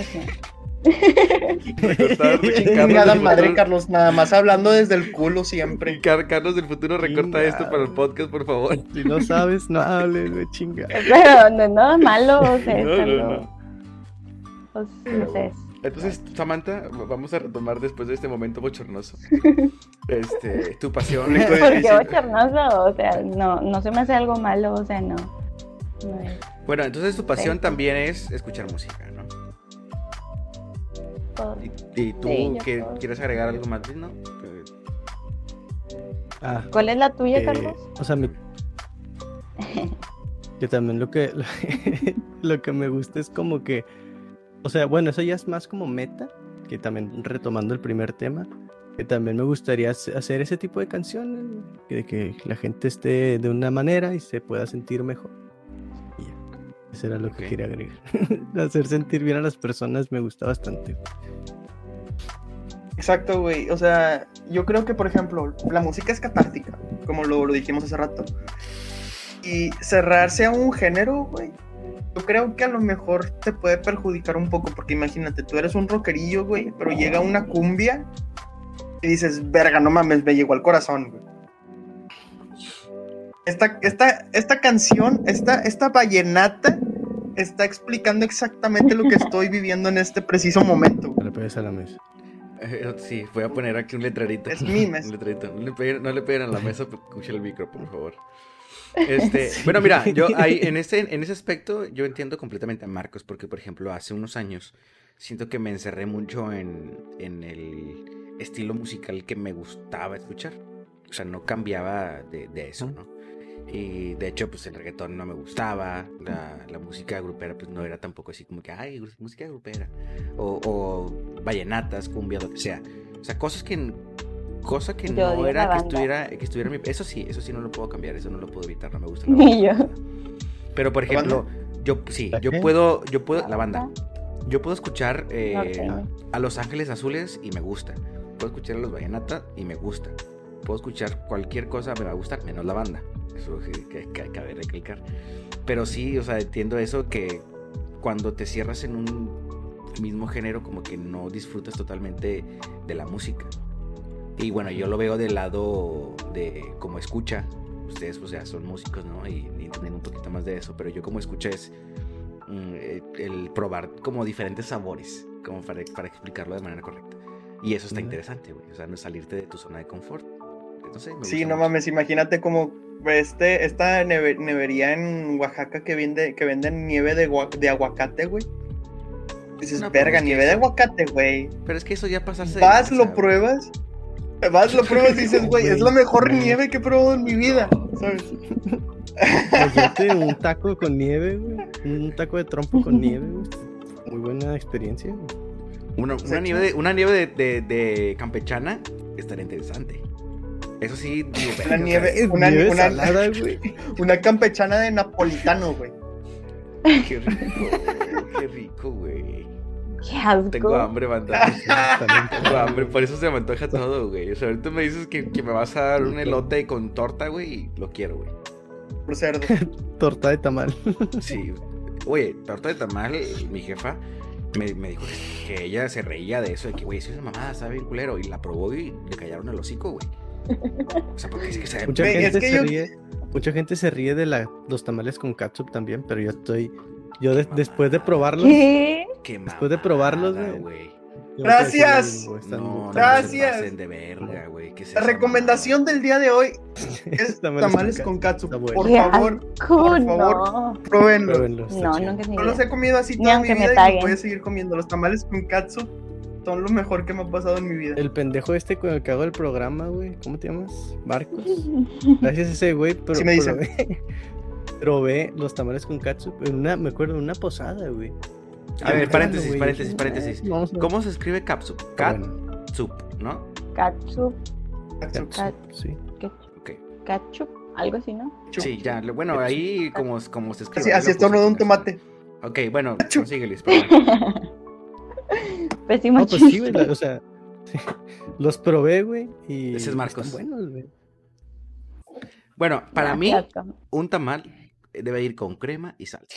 Recortar, del madre, futuro- Carlos, nada más hablando desde el culo siempre. Car- Carlos del futuro, recorta esto para el podcast, por favor. Si no sabes, no hables, güey, chinga. Pero no, no, malo, o sea, es No, no, no. pues, no sé. Entonces, Samantha, vamos a retomar después de este momento bochornoso. Este, tu pasión. ¿Por qué bochornoso? O sea, no, no se me hace algo malo, o sea, no. no es Bueno, entonces tu pasión Sí. también es escuchar música, ¿no? Todo. ¿Y, y tú Sí, yo puedo. quieres agregar algo más, no? Ah, ¿Cuál es la tuya, eh, Carlos? o sea, mi... que también lo que lo que me gusta es como que, o sea, bueno, eso ya es más como meta, que también retomando el primer tema, que también me gustaría hace- hacer ese tipo de canciones, que- de que la gente esté de una manera y se pueda sentir mejor. Eso era lo que quería agregar. hacer sentir bien a las personas me gusta bastante. Exacto, güey. O sea, yo creo que, por ejemplo, la música es catártica, como lo, lo dijimos hace rato. Y cerrarse a un género, güey, yo creo que a lo mejor te puede perjudicar un poco, porque imagínate, tú eres un rockerillo, güey, pero llega una cumbia y dices, verga, no mames, me llegó al corazón, güey. Esta, esta, esta canción, esta, esta vallenata, está explicando exactamente lo que estoy viviendo en este preciso momento. Te la pegues a la mesa. eh, sí, voy a poner aquí un letrerito. Es mi mes. Un letrerito. No le peguen, no le peguen a la mesa, pero escuchen el micro, por favor. Este, Bueno, mira, yo ahí, en, ese, en ese aspecto, yo entiendo completamente a Marcos, porque, por ejemplo, hace unos años siento que me encerré mucho en, en el estilo musical que me gustaba escuchar. O sea, no cambiaba de, de eso, ¿no? Y de hecho, pues el reggaetón no me gustaba, la, la música grupera, pues no era tampoco así como que, ay, música grupera. O, o vallenatas, cumbia, lo que sea. O sea, cosas que, cosa que Yo no era que estuviera, que estuviera mi... Eso sí, eso sí no lo puedo cambiar, eso no lo puedo evitar, no me gusta la yo. Pero por ¿La ejemplo, yo sí, ¿La yo puedo, yo puedo, la banda. Yo puedo escuchar eh, a Los Ángeles Azules y me gusta. Puedo escuchar a los Vallenata y me gusta. Puedo escuchar cualquier cosa, me va a gustar, menos la banda. Eso que, que- cabe recalcar. Pero sí, o sea, entiendo eso que cuando te cierras en un mismo género, como que no disfrutas totalmente de la música. Y bueno, yo lo veo del lado de como escucha. Ustedes, o sea, son músicos, ¿no? Y, y entienden un poquito más de eso. Pero yo como escucha es mm, eh, el probar como diferentes sabores, como para, para explicarlo de manera correcta. Y eso está interesante, güey. O sea, no salirte de tu zona de confort. Entonces, me Sí, no mucho. mames, imagínate como este, esta neve- nevería en Oaxaca que vende, que venden nieve de, de aguacate, güey. Dices, No, verga, es que nieve de aguacate, güey. Pero es que eso ya pasarse. de Vas, lo pruebas. Vas, lo pruebas y dices, güey, es la mejor nieve que he probado en mi vida. ¿Sabes? Imagínate un taco con nieve, güey. Un taco de trompo con nieve, güey. Muy buena experiencia, güey. Una, una nieve, de, una nieve de, de- de campechana estaría interesante. Eso sí, digo, Una nieve- sea, Una- nieve una- salada, güey. Una campechana de napolitano, güey. Qué rico, güey, qué rico, güey. Qué asco. Tengo hambre, banda. También. Tengo hambre, por eso se me antoja todo, güey. O sea, ahorita me dices que, que me vas a dar un elote con torta, güey, y lo quiero, güey. Por cerdo. Torta de tamal. Sí. Oye, torta de tamal, mi jefa me, me dijo que, que ella se reía de eso, de que, güey, es una mamada, sabe bien culero. Y la probó y le callaron el hocico, güey. O sea, porque es que sabe Mucha gente es que se yo- ríe. Mucha gente se ríe de la, los tamales con catsup también, pero yo estoy. Yo de- después de probarlos. ¿Qué? Qué Después de probarlos, güey. yo no Gracias. No, Gracias. se de verga, güey. ¿Qué es recomendación del día de hoy es Tamales tamales con katsu. Bueno. Por favor, asco, por favor. no. pruébenlo. Pruébenlo, está No, nunca No los he comido así toda mi me vida y los voy a seguir comiendo. Los tamales con katsu son lo mejor que me ha pasado en mi vida. El pendejo este con el que hago el programa, güey. ¿Cómo te llamas? Marcos. Gracias a ese güey, pero Sí me dicen. probé, probé los tamales con catsup en una, me acuerdo, en una posada, güey. A ver, paréntesis, paréntesis, paréntesis. Vamos a- ¿Cómo se escribe bueno, Catsup, ¿no? Ketchup, Katsu. catsup, sí. ketchup, Ok. ketchup, algo así, ¿no? Sí, ya. Bueno, ahí como, como se escribe. Así, así estornuda un tomate. Ok, bueno, Achú. Pésimo No, pues sí, chiste. güey, la- o sea, los probé, güey, y Ese es Marcos. están buenos, güey. Bueno, para mí, un tamal debe ir con crema y salsa.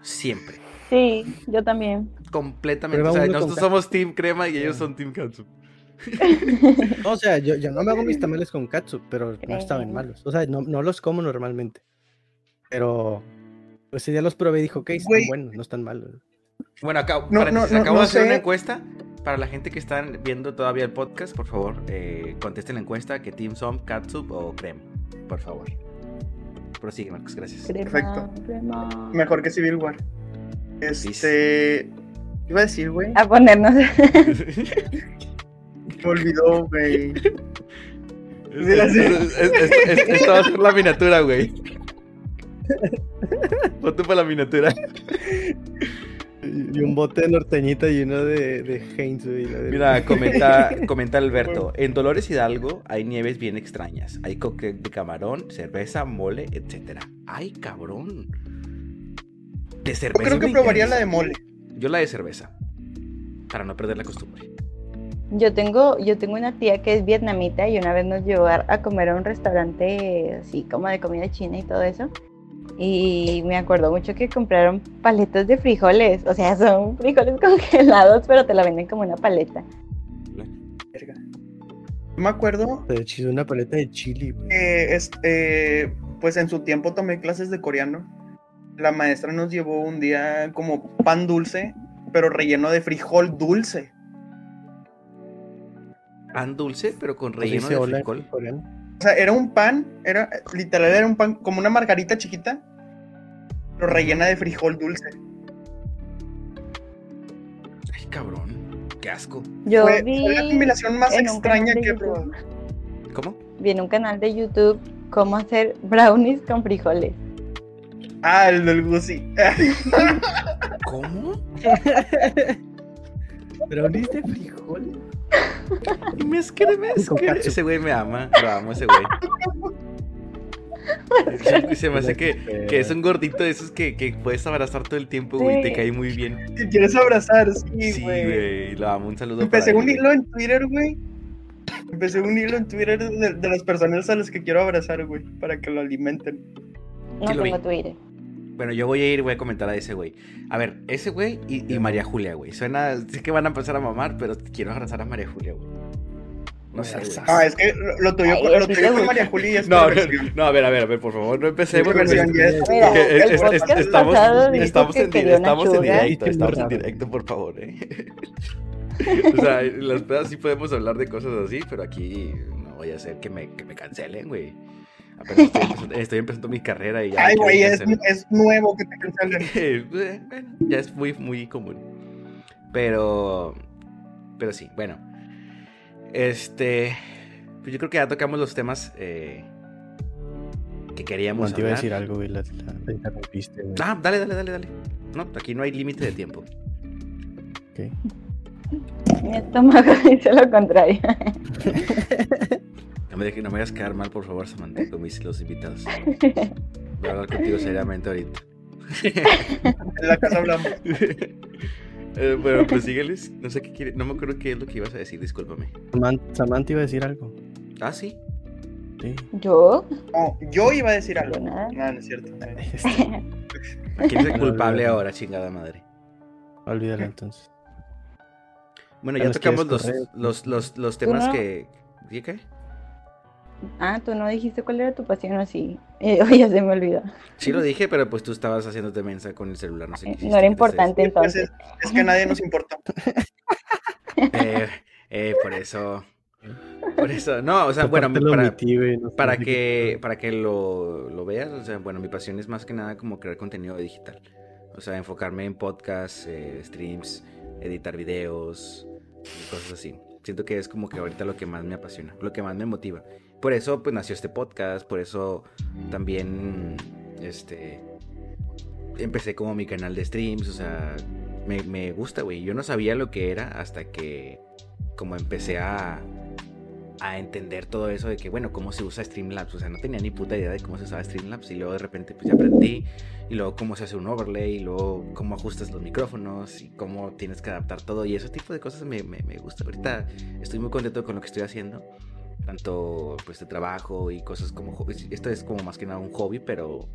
Siempre. Sí, yo también. Completamente. Prueba O sea, nosotros somos team crema y ellos son team catsup. No, o sea, yo, yo no me hago mis tamales con katsu, pero no estaban malos. O sea, no, no los como normalmente. Pero pues, ese día los probé y dijo, ok, están buenos, no están malos. Bueno, acá, No, paréntesis, no, no, acabo no de hacer sé. una encuesta. Para la gente que está viendo todavía el podcast, por favor, eh, contesten la encuesta que Team son catsup o crema. Por favor. Prosigue, Marcos, gracias. Crema, Perfecto. crema. Mejor que Civil War. Este. Iba a decir, güey. A ponernos. Me olvidó, güey. Es- es- es- es- es- Esto va a ser la miniatura, güey. Ponte para la miniatura. Y un bote de norteñita y uno de, de Heinz, de- Mira, comenta, comenta Alberto. En Dolores Hidalgo hay nieves bien extrañas. Hay cóctel de camarón, cerveza, mole, etcétera. ¡Ay, cabrón! De Yo cerveza. creo que probaría la de mole. Yo la de cerveza. Para no perder la costumbre. Yo tengo, yo tengo una tía que es vietnamita y una vez nos llevó a, a comer a un restaurante así como de comida china y todo eso. Y me acuerdo mucho que compraron paletas de frijoles. O sea, son frijoles congelados, pero te la venden como una paleta. Verga. Yo me acuerdo De hecho, una paleta de chili, este, pues en su tiempo tomé clases de coreano. La maestra nos llevó un día como pan dulce, pero relleno de frijol dulce. Pan dulce, pero con Pues relleno de frijol. coreano. O sea, era un pan, era literal era un pan como una margarita chiquita, pero rellena de frijol dulce. Ay, cabrón. Qué asco. Yo Fue, vi, fue la combinación más extraña que he probado. ¿Cómo? vi en un canal de YouTube cómo hacer brownies con frijoles. Ah, el del Gucci. ¿Cómo? ¿Brownies de frijol? Me escribe, me Con escribe. catsup. Ese güey me ama. Lo amo, ese güey. Se me hace que, que es un gordito de esos que, que puedes abrazar todo el tiempo, güey. Te cae muy bien. Si quieres abrazar, sí, Sí, güey. güey. Lo amo. Un saludo Empecé para un él, hilo en Twitter, güey. Empecé un hilo en Twitter de, de las personas a las que quiero abrazar, güey, para que lo alimenten. No tengo Twitter. Bueno, yo voy a ir, voy a comentar a ese güey. A ver, ese güey y, y María Julia, güey. Suena, sé que van a empezar a mamar, pero quiero abrazar a María Julia, güey. No sé, güey. Ah, es que lo, tuyo, Ay, con- a lo tuyo con. María Julia es No, no, no, a ver, a ver, a ver, por favor, no empecemos. Es ya es- es- es- estamos, estamos en, estamos en directo, estamos en directo, por favor, eh. O sea, en las pedas sí podemos hablar de cosas así, pero aquí no voy a hacer que me, que me cancelen, güey. Apenas estoy empezando, estoy empezando mi carrera y ya. Ay, güey, es, nuevo que te cancelen. Eh, bueno, ya es muy, muy común. Pero, pero sí, bueno. Este, pues yo creo que ya tocamos los temas eh, que queríamos Bueno, te iba a decir algo, güey. La, la, la interrumpiste, güey. Ah, dale, dale, dale, dale. No, aquí no hay límite de tiempo. Ok. Mi estómago dice lo contrario. No me, dejes, no me hagas quedar mal, por favor, Samantha, con mis, los invitados. Voy a hablar contigo seriamente ahorita. En la casa hablamos. Eh, bueno, pues sígueles. No sé qué quiere. No me acuerdo qué es lo que ibas a decir, discúlpame. Saman- Samantha iba a decir algo. Ah, sí. Sí. ¿Yo? No, yo iba a decir algo. nada. No, no es cierto. ¿Quién es el culpable ahora, chingada madre? Olvídalo entonces. Bueno, Ya tocamos los, los, los, los temas no? que. ¿Sí qué? Ah, tú no dijiste cuál era tu pasión así. Eh, oye, se me olvidó. Sí lo dije, pero pues tú estabas haciéndote mensa con el celular, no sé qué. hiciste, No era entonces, importante Pues entonces. es, es que a nadie nos importa. Eh, eh, por eso. Por eso. No, o sea, bueno, para, para que, para que lo, lo veas, o sea, bueno, mi pasión es más que nada como crear contenido digital. O sea, enfocarme en podcasts, eh, streams, editar videos, y cosas así. Siento que es como que ahorita lo que más me apasiona, lo que más me motiva. Por eso, pues, nació este podcast, por eso también, este, empecé como mi canal de streams, o sea, me, gusta, güey. Yo no sabía lo que era hasta que, como empecé a, a entender todo eso de que, bueno, cómo se usa Streamlabs. O sea, no tenía ni puta idea de cómo se usaba Streamlabs. Y luego de repente, pues ya aprendí. Y luego cómo se hace un overlay. Y luego cómo ajustas los micrófonos. Y cómo tienes que adaptar todo. Y ese tipo de cosas me, me gusta. Ahorita estoy muy contento con lo que estoy haciendo. Tanto pues de trabajo y cosas como. Esto es como más que nada un hobby, pero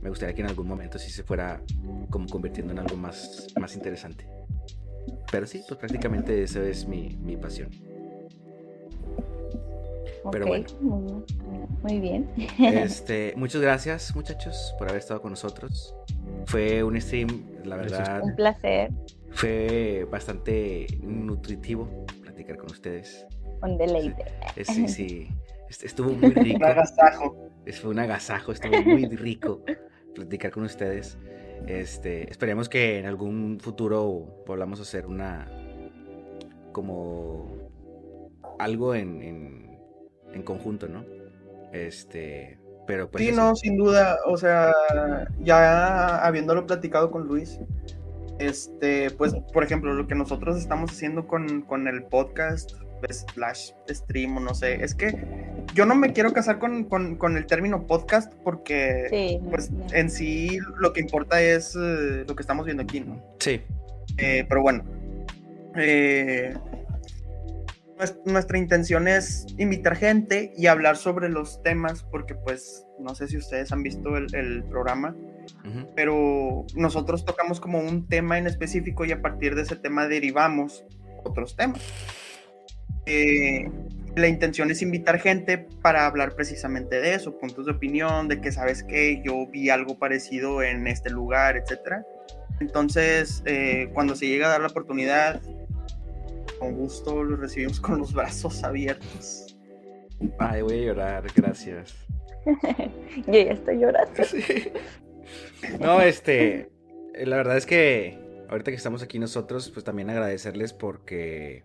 me gustaría que en algún momento sí se fuera como convirtiendo en algo más, más interesante. Pero sí, pues prácticamente eso es mi, mi pasión. Pero bueno. Muy bien. Este, muchas gracias, muchachos, por haber estado con nosotros. Fue un stream, la verdad, Un placer. fue bastante nutritivo platicar con ustedes. Un deleite. Sí, sí, est- estuvo muy rico. Un agasajo. Es- Fue un agasajo, estuvo muy rico platicar con ustedes. Este, esperemos que en algún futuro podamos hacer una como algo en, en, en conjunto, ¿no? Este, pero pues Sí, eso. no, sin duda. O sea, ya habiéndolo platicado con Luis, este, pues, por ejemplo, lo que nosotros estamos haciendo con, con el podcast, slash stream o no sé, es que yo no me quiero casar con, con- con el término podcast porque, Sí. pues, no. en sí lo que importa es eh, lo que estamos viendo aquí, ¿no? Sí, Eh, pero bueno, eh, nues- nuestra intención es invitar gente y hablar sobre los temas, porque pues no sé si ustedes han visto el, el programa, pero nosotros tocamos como un tema en específico y a partir de ese tema derivamos otros temas. Eh, la intención es invitar gente para hablar precisamente de eso, puntos de opinión, de que sabes que yo vi algo parecido en este lugar, etcétera. Entonces, eh, cuando se llega a dar la oportunidad, con gusto lo recibimos con los brazos abiertos. Ay, voy a llorar, gracias. Yo ya estoy llorando. Sí. No, este, la verdad es que ahorita que estamos aquí nosotros, pues también agradecerles porque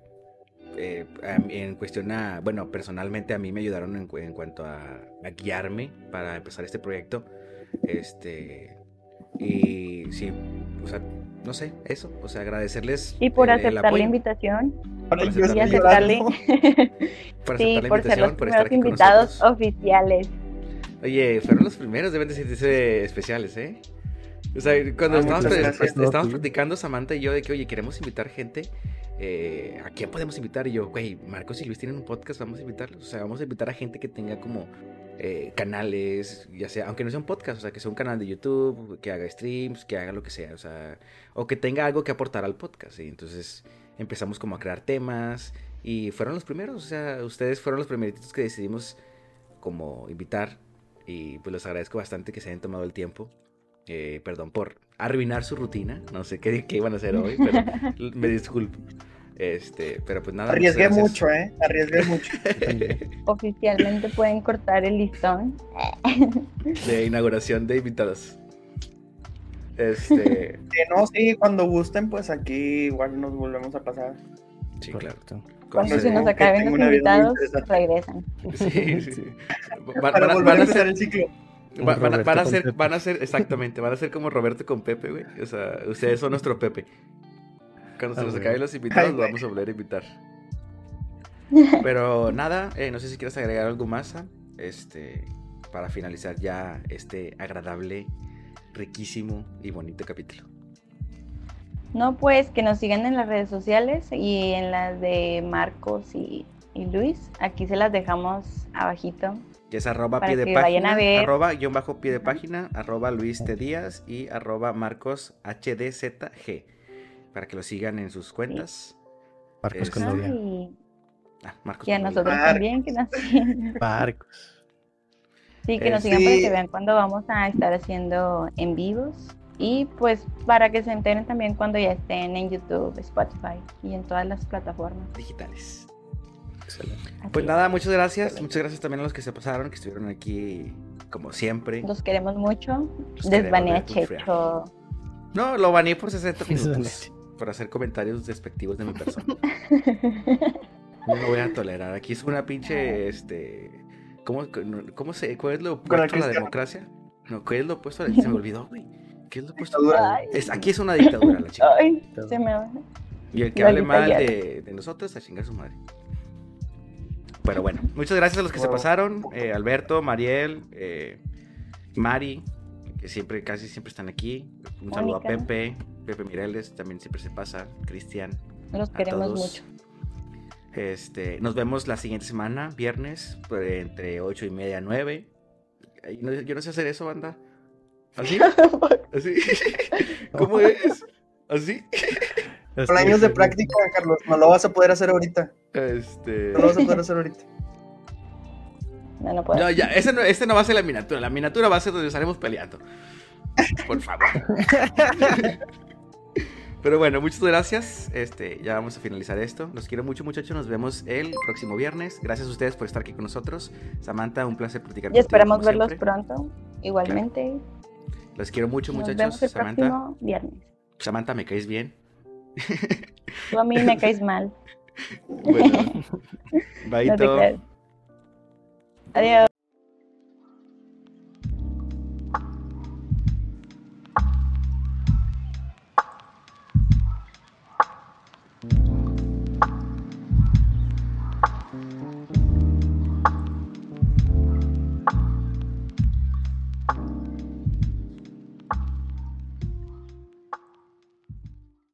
eh, en cuestión a, bueno, personalmente a mí me ayudaron en, en cuanto a, a guiarme para empezar este proyecto. Este, y sí, o sea, no sé, eso, o sea, agradecerles. Y por el- el aceptar la apoyo, invitación. Aceptar Y la aceptarle. por sí, aceptar la por ser los por estar invitados nosotros. oficiales. Oye, fueron los primeros, deben de sentirse especiales, ¿eh? O sea, cuando Ah, estábamos, muchas pre- gracias. est- estábamos Sí. platicando Samantha y yo de que, oye, queremos invitar gente, eh, ¿a quién podemos invitar? Y yo, güey, Marcos y Luis tienen un podcast, vamos a invitarlos. O sea, vamos a invitar a gente que tenga como eh, canales, ya sea, aunque no sea un podcast, o sea, que sea un canal de YouTube, que haga streams, que haga lo que sea, o sea, o que tenga algo que aportar al podcast. Y entonces empezamos como a crear temas y fueron los primeros, o sea, ustedes fueron los primeritos que decidimos como invitar y pues les agradezco bastante que se hayan tomado el tiempo. Eh, perdón por arruinar su rutina, no sé qué, qué iban a hacer hoy, pero me disculpo. Este, pero pues nada. Arriesgué mucho, ¿eh? Arriesgué mucho. Oficialmente pueden cortar el listón. de inauguración de invitados. Este, Que no, sí, cuando gusten, pues aquí igual nos volvemos a pasar. sí, claro. Cuando se nos acaben los invitados, regresan. Sí, sí. Van a- volver van a ser, el ciclo. Va- van a- van ser, van a ser, exactamente, van a ser como Roberto con Pepe, güey. O sea, ustedes son nuestro Pepe. Cuando se Ah, nos acaben los invitados, Ay, lo güey. vamos a volver a invitar. Pero nada, eh, no sé si quieres agregar algo más, Sam, este, para finalizar ya este agradable, riquísimo y bonito capítulo. No, pues que nos sigan en las redes sociales y en las de Marcos y, y Luis. Aquí se las dejamos abajito. Que es arroba pie de página, arroba guion bajo pie de página, arroba Luis T. Díaz y arroba Marcos HDZ Para que lo sigan en sus cuentas. Marcos con Es- novia. Ay, Ah, Marcos. y a con nosotros Marcos. también, que nos sigan. Marcos. Sí, que nos sigan para que vean cuando vamos a estar haciendo en vivos. Y pues para que se enteren también cuando ya estén en YouTube, Spotify y en todas las plataformas. digitales. Excelente. Pues es. nada, muchas gracias. Muchas gracias también a los que se pasaron, que estuvieron aquí como siempre. Los queremos mucho. Los Desbanea queremos de Checho. No, lo baneé por 60 Desbanea minutos. Por hacer comentarios despectivos de mi persona. No lo voy a tolerar. Aquí es una pinche, este... ¿Cómo, cómo se, ¿Cuál es lo opuesto a la democracia? No, ¿qué es lo opuesto a la... Se me olvidó, güey. ¿Qué es lo opuesto? Ay, Es, aquí es una dictadura, la chica. ay, se me va. Y el que La hable mal de, de nosotros, a chingar su madre. Pero bueno, muchas gracias a los que se pasaron. eh, Alberto, Mariel, eh, Mari, que siempre, casi siempre están aquí. Un saludo a. Pepe, Pepe Mireles, también siempre se pasa. Cristian, Los queremos todos. mucho. Este, nos vemos la siguiente semana, viernes, pues, entre 8 y media a 9. Ay, no- yo no sé hacer eso, banda. ¿Así? ¿Así? ¿Cómo es? ¿Así? Con años de práctica, Carlos, no lo vas a poder hacer ahorita. Este. No lo vas a poder hacer ahorita. No, no puedo. No, ya, ese no, este no va a ser la miniatura. La miniatura va a ser donde estaremos peleando. Por favor. Pero bueno, muchas gracias. Este, ya vamos a finalizar esto. Los quiero mucho, muchachos. Nos vemos el próximo viernes. Gracias a ustedes por estar aquí con nosotros. Samantha, un placer platicar Y esperamos verlos siempre. pronto. Igualmente. Los quiero mucho, Nos muchachos. vemos el Samantha, próximo viernes. Samantha, me caes bien. Tú a mí me caes mal. Bueno, No baito. creas. Adiós.